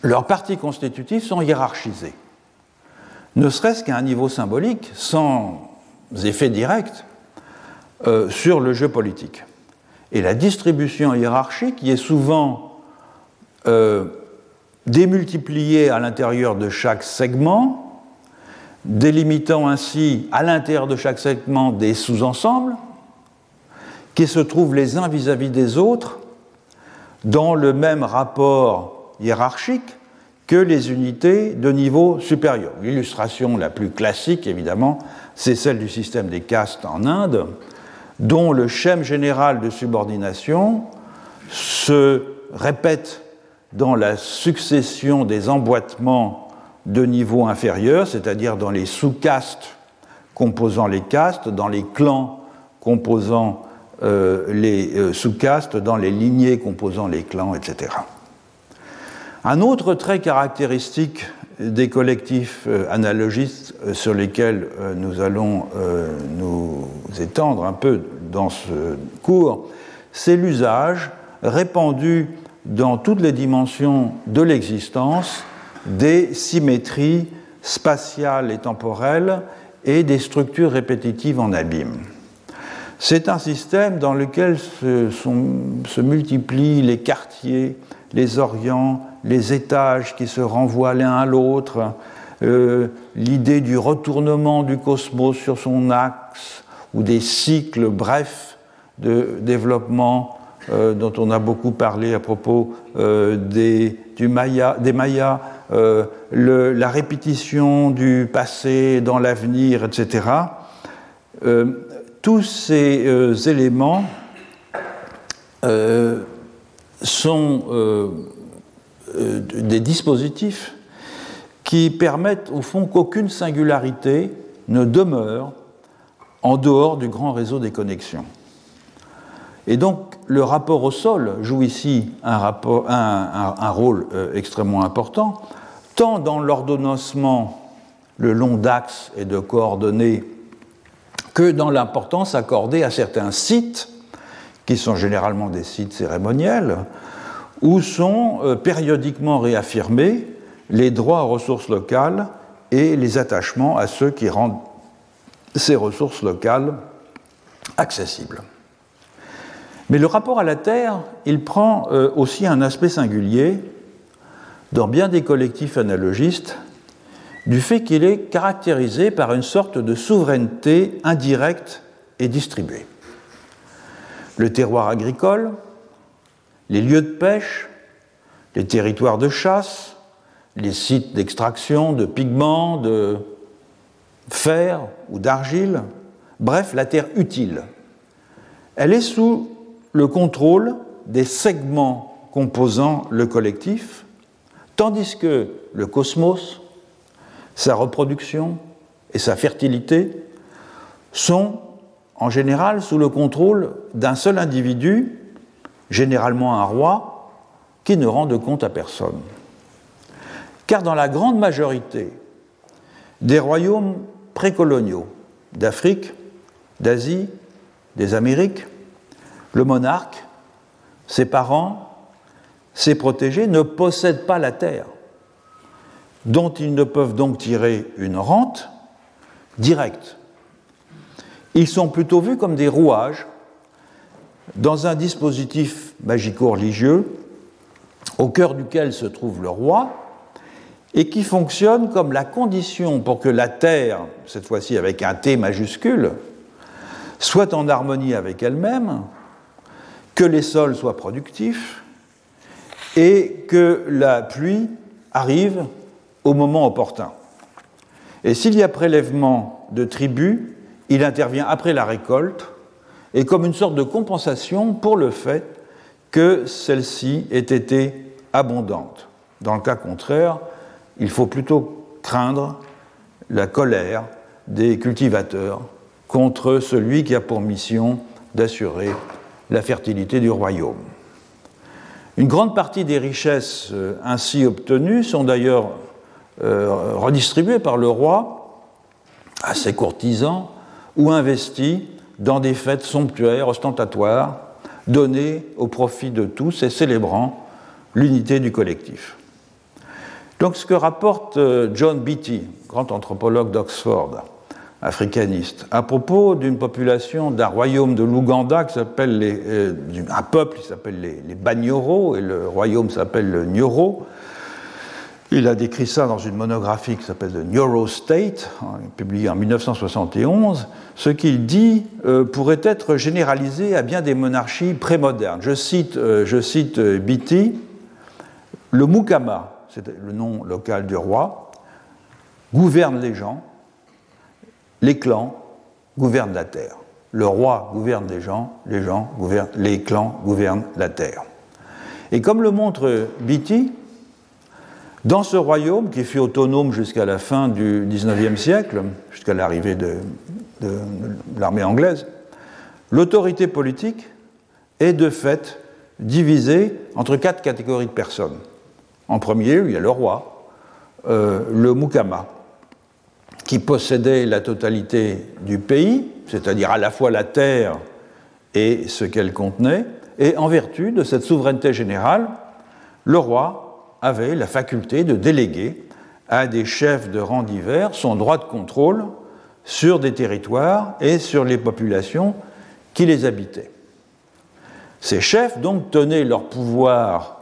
leurs parties constitutives sont hiérarchisées, ne serait-ce qu'à un niveau symbolique, sans effet direct, euh, sur le jeu politique. Et la distribution hiérarchique qui est souvent euh, démultipliée à l'intérieur de chaque segment, délimitant ainsi à l'intérieur de chaque segment des sous-ensembles, qui se trouvent les uns vis-à-vis des autres dans le même rapport hiérarchique que les unités de niveau supérieur. L'illustration la plus classique, évidemment, c'est celle du système des castes en Inde, dont le schème général de subordination se répète dans la succession des emboîtements de niveau inférieur, c'est-à-dire dans les sous-castes composant les castes, dans les clans composant euh, les euh, sous-castes dans les lignées composant les clans, etc. Un autre trait caractéristique des collectifs euh, analogistes sur lesquels nous allons nous étendre un peu dans ce cours, c'est l'usage répandu dans toutes les dimensions de l'existence des symétries spatiales et temporelles et des structures répétitives en abîme. C'est un système dans lequel se, multiplient les quartiers, les orients, les étages qui se renvoient l'un à l'autre, euh, l'idée du retournement du cosmos sur son axe, ou des cycles brefs de développement euh, dont on a beaucoup parlé à propos euh, des, Maya, des Mayas, la répétition du passé dans l'avenir, etc tous ces euh, éléments euh, sont euh, des dispositifs qui permettent au fond qu'aucune singularité ne demeure en dehors du grand réseau des connexions. Et donc le rapport au sol joue ici un, rôle extrêmement important, tant dans l'ordonnancement le long d'axes et de coordonnées que dans l'importance accordée à certains sites, qui sont généralement des sites cérémoniels, où sont euh, périodiquement réaffirmés les droits aux ressources locales et les attachements à ceux qui rendent ces ressources locales accessible. Mais le rapport à la Terre, il prend euh, aussi un aspect singulier dans bien des collectifs analogistes du fait qu'il est caractérisé par une sorte de souveraineté indirecte et distribuée. Le terroir agricole, les lieux de pêche, les territoires de chasse, les sites d'extraction de pigments, de fer ou d'argile, bref, la terre utile. Elle est sous le contrôle des segments composant le collectif, tandis que le cosmos, sa reproduction et sa fertilité sont en général sous le contrôle d'un seul individu, généralement un roi, qui ne rend de compte à personne. Car dans la grande majorité des royaumes précoloniaux d'Afrique, d'Asie, des Amériques, le monarque, ses parents, ses protégés ne possèdent pas la terre, dont ils ne peuvent donc tirer une rente directe. Ils sont plutôt vus comme des rouages dans un dispositif magico-religieux au cœur duquel se trouve le roi et qui fonctionne comme la condition pour que la terre, cette fois-ci avec un T majuscule, soit en harmonie avec elle-même que les sols soient productifs et que la pluie arrive au moment opportun. Et s'il y a prélèvement de tribus, il intervient après la récolte et comme une sorte de compensation pour le fait que celle-ci ait été abondante. Dans le cas contraire, il faut plutôt craindre la colère des cultivateurs contre celui qui a pour mission d'assurer la fertilité du royaume. Une grande partie des richesses euh, ainsi obtenues sont d'ailleurs euh, redistribuées par le roi à ses courtisans ou investies dans des fêtes somptuaires, ostentatoires, données au profit de tous et célébrant l'unité du collectif. Donc ce que rapporte euh, John Beatty, grand anthropologue d'Oxford, africaniste, à propos d'une population d'un royaume de l'Ouganda qui s'appelle euh, un peuple qui s'appelle les, les Banyoro et le royaume s'appelle le Nyoro. Il a décrit ça dans une monographie qui s'appelle The Nyoro State, hein, publiée en 1971. Ce qu'il dit euh, pourrait être généralisé à bien des monarchies prémodernes. Je cite, euh, je cite Biti, le Mukama, c'est le nom local du roi, gouverne les gens, les clans gouvernent la terre. Le roi gouverne les gens, les gens gouvernent, les clans gouvernent la terre. Et comme le montre Beatty, dans ce royaume qui fut autonome jusqu'à la fin du XIXe siècle, jusqu'à l'arrivée de, l'armée anglaise, l'autorité politique est de fait divisée entre quatre catégories de personnes. En premier, il y a le roi, euh, le mukama, qui possédait la totalité du pays, c'est-à-dire à la fois la terre et ce qu'elle contenait, et en vertu de cette souveraineté générale, le roi avait la faculté de déléguer à des chefs de rang divers son droit de contrôle sur des territoires et sur les populations qui les habitaient. Ces chefs donc tenaient leur pouvoir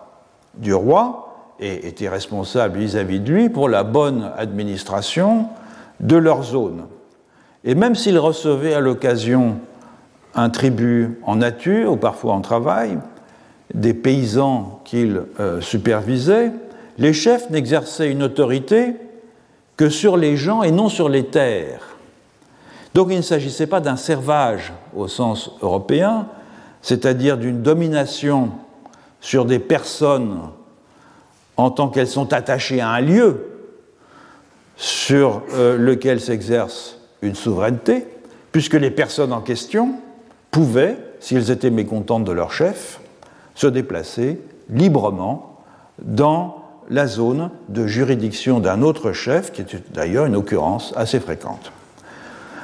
du roi et étaient responsables vis-à-vis -vis de lui pour la bonne administration de leur zone. Et même s'ils recevaient à l'occasion un tribut en nature ou parfois en travail, des paysans qu'ils euh, supervisaient, les chefs n'exerçaient une autorité que sur les gens et non sur les terres. Donc il ne s'agissait pas d'un servage au sens européen, c'est-à-dire d'une domination sur des personnes en tant qu'elles sont attachées à un lieu, sur euh, lequel s'exerce une souveraineté, puisque les personnes en question pouvaient, s'ils étaient mécontentes de leur chef, se déplacer librement dans la zone de juridiction d'un autre chef, qui est d'ailleurs une occurrence assez fréquente.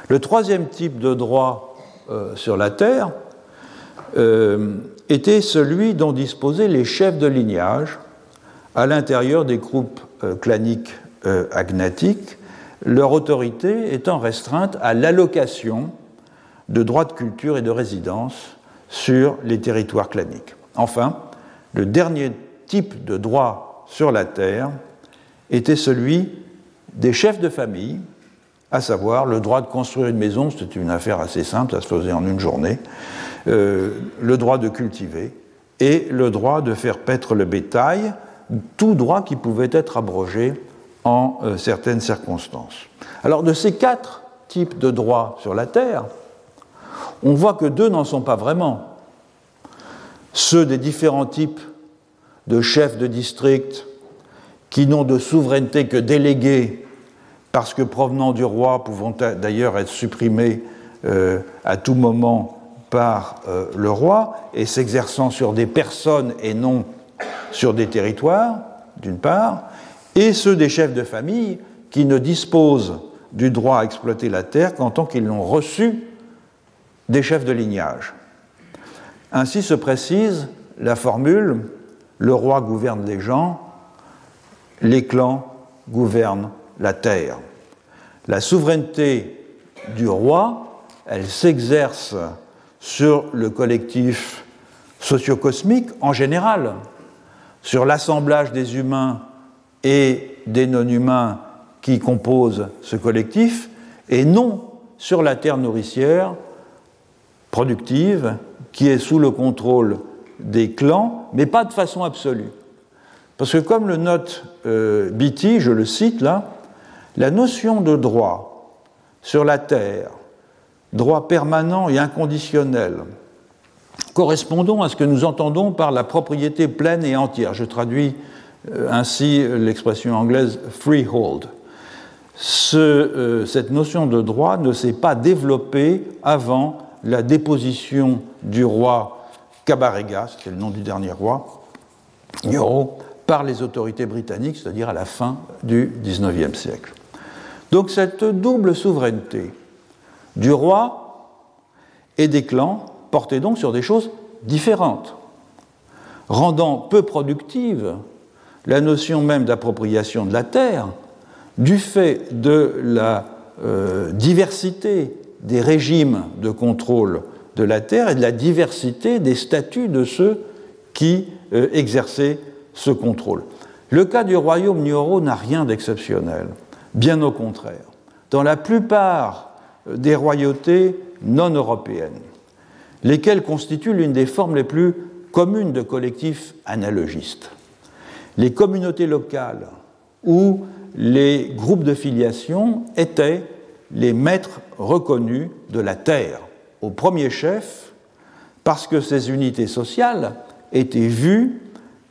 Le troisième type de droit euh, sur la terre euh, était celui dont disposaient les chefs de lignage à l'intérieur des groupes claniques euh, agnatiques, leur autorité étant restreinte à l'allocation de droits de culture et de résidence sur les territoires claniques. Enfin, le dernier type de droit sur la terre était celui des chefs de famille, à savoir le droit de construire une maison, c'était une affaire assez simple, ça se faisait en une journée, euh, le droit de cultiver et le droit de faire paître le bétail, tout droit qui pouvait être abrogé en euh, certaines circonstances. Alors de ces quatre types de droits sur la terre, on voit que deux n'en sont pas vraiment. Ceux des différents types de chefs de district qui n'ont de souveraineté que délégués, parce que provenant du roi, pouvant d'ailleurs être supprimés euh, à tout moment par euh, le roi, et s'exerçant sur des personnes et non sur des territoires, d'une part, et ceux des chefs de famille qui ne disposent du droit à exploiter la terre qu'en tant qu'ils l'ont reçu des chefs de lignage. Ainsi se précise la formule le roi gouverne les gens, les clans gouvernent la terre. La souveraineté du roi, elle s'exerce sur le collectif sociocosmique en général, sur l'assemblage des humains et des non-humains qui composent ce collectif, et non sur la terre nourricière productive qui est sous le contrôle des clans, mais pas de façon absolue. Parce que comme le note euh, je le cite là, la notion de droit sur la terre, droit permanent et inconditionnel, correspondant à ce que nous entendons par la propriété pleine et entière. Je traduis euh, ainsi l'expression anglaise freehold. Euh, cette notion de droit ne s'est pas développée avant la déposition du roi Kabarega, c'était le nom du dernier roi, par les autorités britanniques, c'est-à-dire à la fin du XIXe siècle. Donc cette double souveraineté du roi et des clans portait donc sur des choses différentes, rendant peu productive la notion même d'appropriation de la terre du fait de la euh, diversité des régimes de contrôle de la terre et de la diversité des statuts de ceux qui euh, exerçaient ce contrôle. Le cas du royaume Nyoro n'a rien d'exceptionnel, bien au contraire. Dans la plupart euh, des royautés non européennes, lesquelles constituent l'une des formes les plus communes de collectifs analogistes, les communautés locales ou les groupes de filiation étaient les maîtres reconnus de la terre, au premier chef, parce que ces unités sociales étaient vues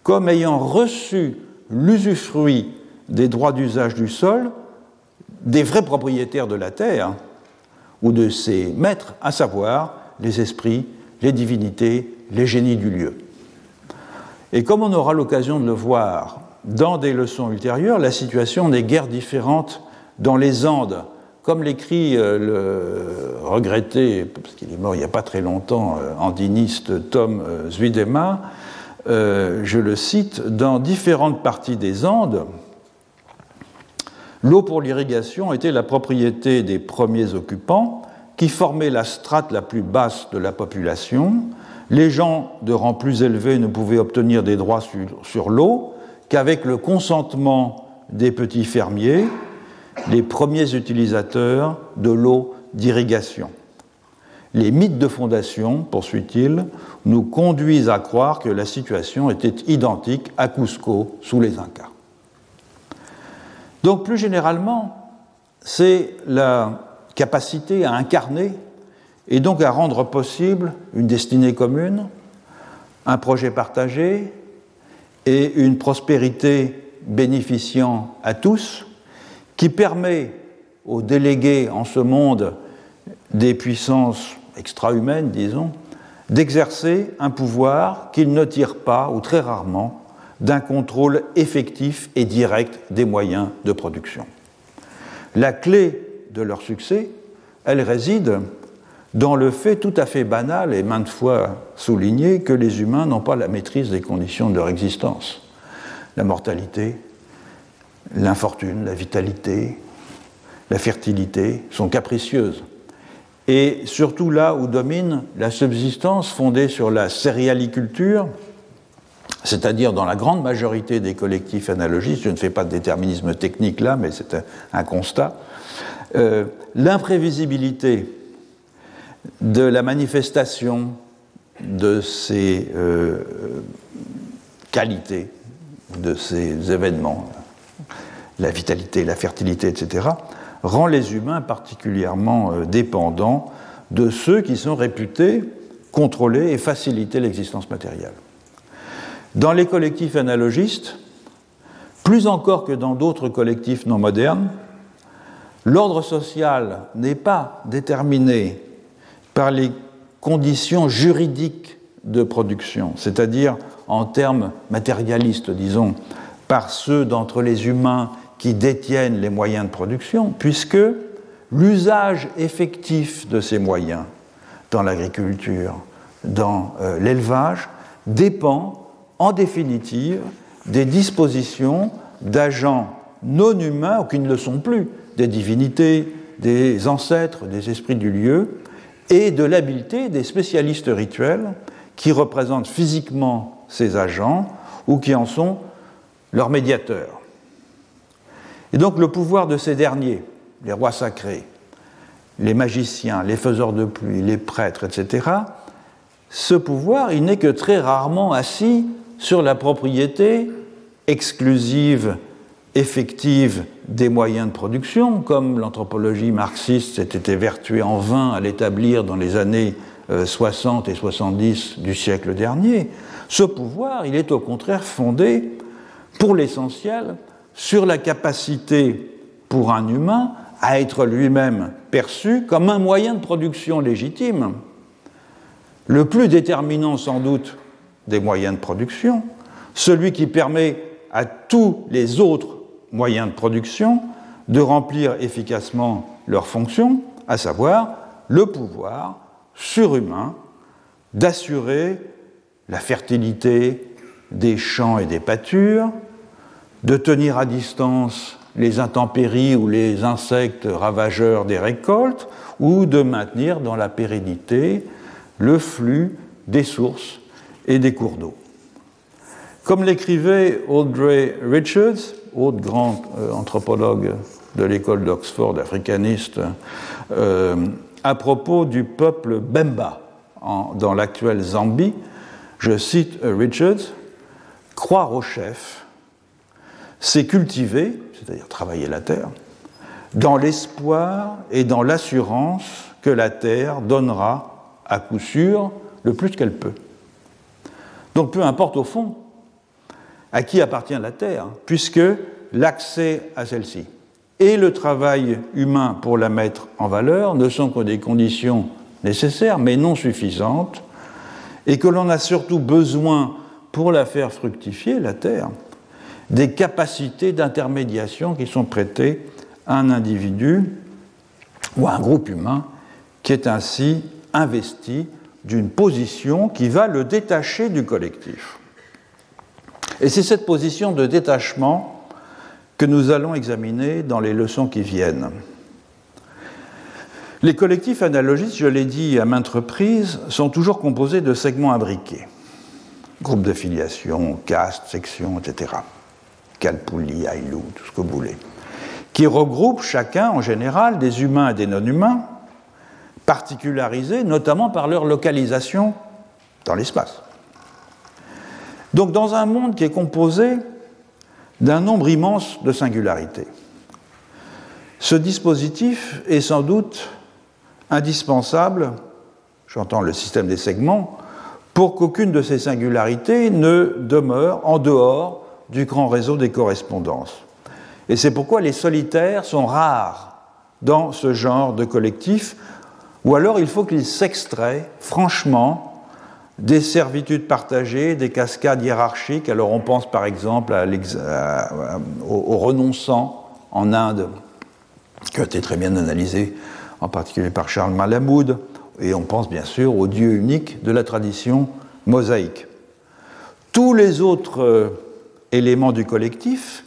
comme ayant reçu l'usufruit des droits d'usage du sol des vrais propriétaires de la terre ou de ses maîtres, à savoir les esprits, les divinités, les génies du lieu. Et comme on aura l'occasion de le voir dans des leçons ultérieures, la situation n'est guère différente dans les Andes, comme l'écrit euh, le regretté, parce qu'il est mort il n'y a pas très longtemps, euh, andiniste Tom euh, Zwiedema, je le cite, dans différentes parties des Andes, l'eau pour l'irrigation était la propriété des premiers occupants qui formaient la strate la plus basse de la population. Les gens de rang plus élevé ne pouvaient obtenir des droits sur, sur l'eau qu'avec le consentement des petits fermiers les premiers utilisateurs de l'eau d'irrigation. Les mythes de fondation, poursuit-il, nous conduisent à croire que la situation était identique à Cusco sous les Incas. Donc plus généralement, c'est la capacité à incarner et donc à rendre possible une destinée commune, un projet partagé et une prospérité bénéficiant à tous qui permet aux délégués en ce monde des puissances extra-humaines, disons, d'exercer un pouvoir qu'ils ne tirent pas, ou très rarement, d'un contrôle effectif et direct des moyens de production. La clé de leur succès, elle réside dans le fait tout à fait banal et maintes fois souligné que les humains n'ont pas la maîtrise des conditions de leur existence. La mortalité, l'infortune, la vitalité, la fertilité sont capricieuses. Et surtout là où domine la subsistance fondée sur la céréaliculture, c'est-à-dire dans la grande majorité des collectifs analogistes, je ne fais pas de déterminisme technique là, mais c'est un, constat, euh, l'imprévisibilité de la manifestation de ces euh, qualités, de ces événements, la vitalité, la fertilité, etc., rend les humains particulièrement euh, dépendants de ceux qui sont réputés contrôler et faciliter l'existence matérielle. Dans les collectifs analogistes, plus encore que dans d'autres collectifs non modernes, l'ordre social n'est pas déterminé par les conditions juridiques de production, c'est-à-dire en termes matérialistes, disons, par ceux d'entre les humains qui détiennent les moyens de production, puisque l'usage effectif de ces moyens dans l'agriculture, dans euh, l'élevage, dépend en définitive des dispositions d'agents non humains, ou qui ne le sont plus, des divinités, des ancêtres, des esprits du lieu, et de l'habileté des spécialistes rituels qui représentent physiquement ces agents ou qui en sont leurs médiateurs. Et donc le pouvoir de ces derniers, les rois sacrés, les magiciens, les faiseurs de pluie, les prêtres, etc., ce pouvoir, il n'est que très rarement assis sur la propriété exclusive, effective des moyens de production, comme l'anthropologie marxiste s'était évertuée en vain à l'établir dans les années 60 euh, et 70 du siècle dernier. Ce pouvoir, il est au contraire fondé, pour l'essentiel, sur la capacité pour un humain à être lui-même perçu comme un moyen de production légitime, le plus déterminant sans doute des moyens de production, celui qui permet à tous les autres moyens de production de remplir efficacement leurs fonctions, à savoir le pouvoir surhumain d'assurer la fertilité des champs et des pâtures, de tenir à distance les intempéries ou les insectes ravageurs des récoltes, ou de maintenir dans la pérennité le flux des sources et des cours d'eau. Comme l'écrivait Audrey Richards, autre grand euh, anthropologue de l'école d'Oxford, africaniste, euh, à propos du peuple Bemba dans l'actuelle Zambie, je cite Richards, croire au chef, c'est cultiver, c'est-à-dire travailler la terre, dans l'espoir et dans l'assurance que la terre donnera à coup sûr le plus qu'elle peut. Donc peu importe au fond à qui appartient la terre, puisque l'accès à celle-ci et le travail humain pour la mettre en valeur ne sont que des conditions nécessaires mais non suffisantes, et que l'on a surtout besoin pour la faire fructifier, la terre, des capacités d'intermédiation qui sont prêtées à un individu ou à un groupe humain qui est ainsi investi d'une position qui va le détacher du collectif. Et c'est cette position de détachement que nous allons examiner dans les leçons qui viennent. Les collectifs analogistes, je l'ai dit à maintes reprises, sont toujours composés de segments imbriqués. Groupes d'affiliation, castes, sections, etc. Kalpouli, Ailou, tout ce que vous voulez, qui regroupent chacun en général des humains et des non-humains, particularisés notamment par leur localisation dans l'espace. Donc dans un monde qui est composé d'un nombre immense de singularités, ce dispositif est sans doute indispensable, j'entends le système des segments, pour qu'aucune de ces singularités ne demeure en dehors du grand réseau des correspondances. Et c'est pourquoi les solitaires sont rares dans ce genre de collectif, ou alors il faut qu'ils s'extraient franchement des servitudes partagées, des cascades hiérarchiques. Alors on pense par exemple au, renonçant en Inde, qui a été très bien analysé en particulier par Charles Malamoud, et on pense bien sûr au Dieu unique de la tradition mosaïque. Tous les autres euh, éléments du collectif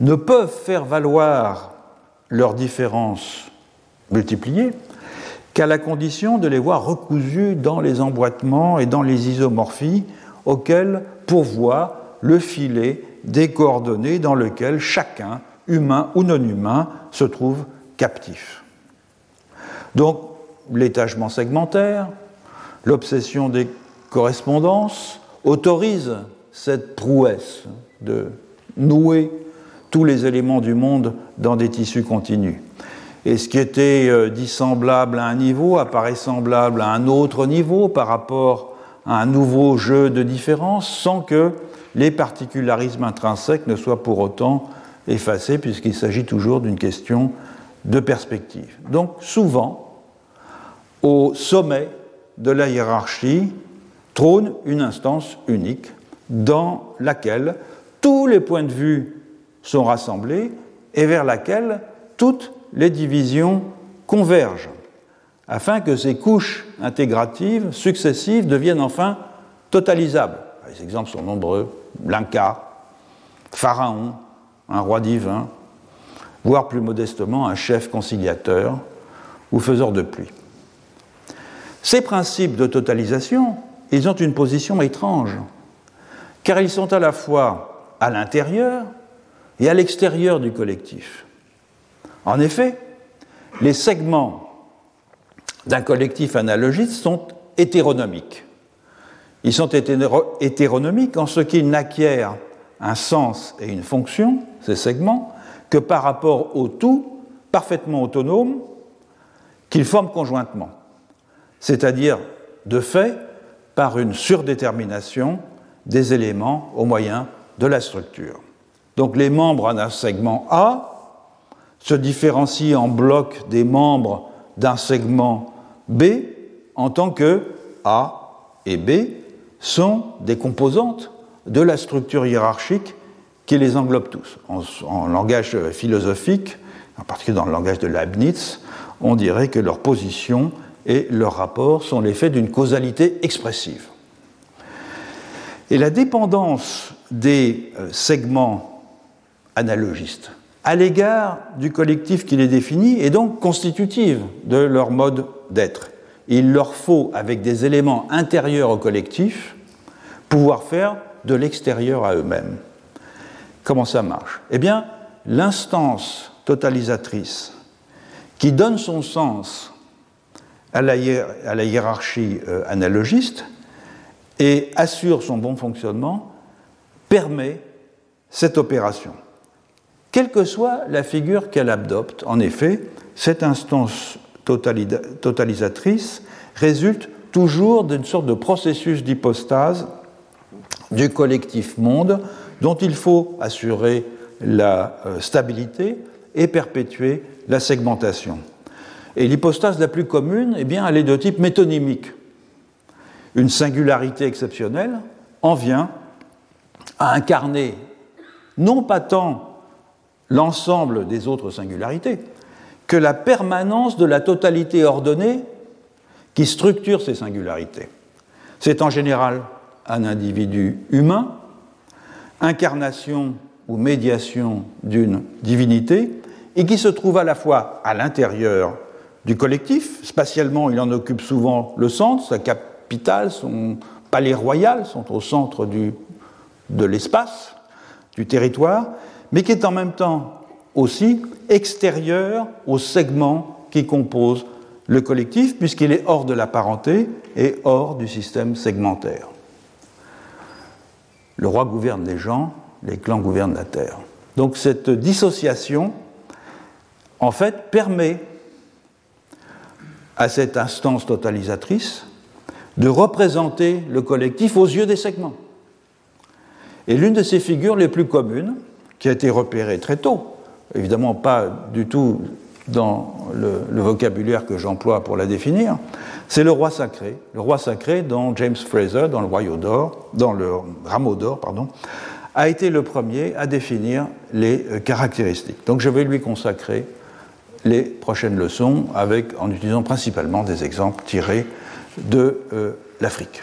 ne peuvent faire valoir leurs différences multipliées qu'à la condition de les voir recousus dans les emboîtements et dans les isomorphies auxquelles pourvoit le filet des coordonnées dans lequel chacun, humain ou non humain, se trouve captif. Donc, l'étagement segmentaire, l'obsession des correspondances autorisent cette prouesse de nouer tous les éléments du monde dans des tissus continus. Et ce qui était euh, dissemblable à un niveau apparaît semblable à un autre niveau par rapport à un nouveau jeu de différence sans que les particularismes intrinsèques ne soient pour autant effacés puisqu'il s'agit toujours d'une question de perspective. Donc souvent, au sommet de la hiérarchie trône une instance unique dans laquelle tous les points de vue sont rassemblés et vers laquelle toutes les divisions convergent, afin que ces couches intégratives successives deviennent enfin totalisables. Les exemples sont nombreux. L'Inca, Pharaon, un roi divin, voire plus modestement un chef conciliateur ou faiseur de pluie. Ces principes de totalisation, ils ont une position étrange, car ils sont à la fois à l'intérieur et à l'extérieur du collectif. En effet, les segments d'un collectif analogiste sont hétéronomiques. Ils sont hétéronomiques en ce qu'ils n'acquièrent un sens et une fonction, ces segments, que par rapport au tout parfaitement autonome qu'ils forment conjointement, c'est-à-dire de fait par une surdétermination des éléments au moyen de la structure. Donc les membres d'un segment A se différencient en bloc des membres d'un segment B en tant que A et B sont des composantes de la structure hiérarchique qui les englobe tous. En, langage philosophique, en particulier dans le langage de Leibniz, on dirait que leur position et leur rapport sont l'effet d'une causalité expressive. Et la dépendance des euh, segments analogistes à l'égard du collectif qui les définit est donc constitutive de leur mode d'être. Il leur faut, avec des éléments intérieurs au collectif, pouvoir faire de l'extérieur à eux-mêmes. Comment ça marche? Eh bien, l'instance totalisatrice qui donne son sens à la, hiérarchie euh, analogiste et assure son bon fonctionnement permet cette opération. Quelle que soit la figure qu'elle adopte, en effet, cette instance totalisatrice résulte toujours d'une sorte de processus d'hypostase du collectif monde dont il faut assurer la euh, stabilité et perpétuer la segmentation. Et l'hypostase la plus commune, eh bien, elle est de type métonymique. Une singularité exceptionnelle en vient incarner non pas tant l'ensemble des autres singularités, que la permanence de la totalité ordonnée qui structure ces singularités. C'est en général un individu humain, incarnation ou médiation d'une divinité, et qui se trouve à la fois à l'intérieur du collectif, spatialement il en occupe souvent le centre, sa capitale, son palais royal sont au centre du, de l'espace, du territoire, mais qui est en même temps aussi extérieur aux segments qui composent le collectif, puisqu'il est hors de la parenté et hors du système segmentaire. Le roi gouverne les gens, les clans gouvernent la terre. Donc cette dissociation, en fait, permet à cette instance totalisatrice de représenter le collectif aux yeux des segments. Et l'une de ces figures les plus communes, qui a été repéré très tôt, évidemment pas du tout dans le, vocabulaire que j'emploie pour la définir, c'est le roi sacré, le roi sacré dont James Fraser, dans le Royaume d'or, dans le Rameau d'or, pardon, a été le premier à définir les euh, caractéristiques. Donc je vais lui consacrer les prochaines leçons avec, en utilisant principalement des exemples tirés de euh, l'Afrique.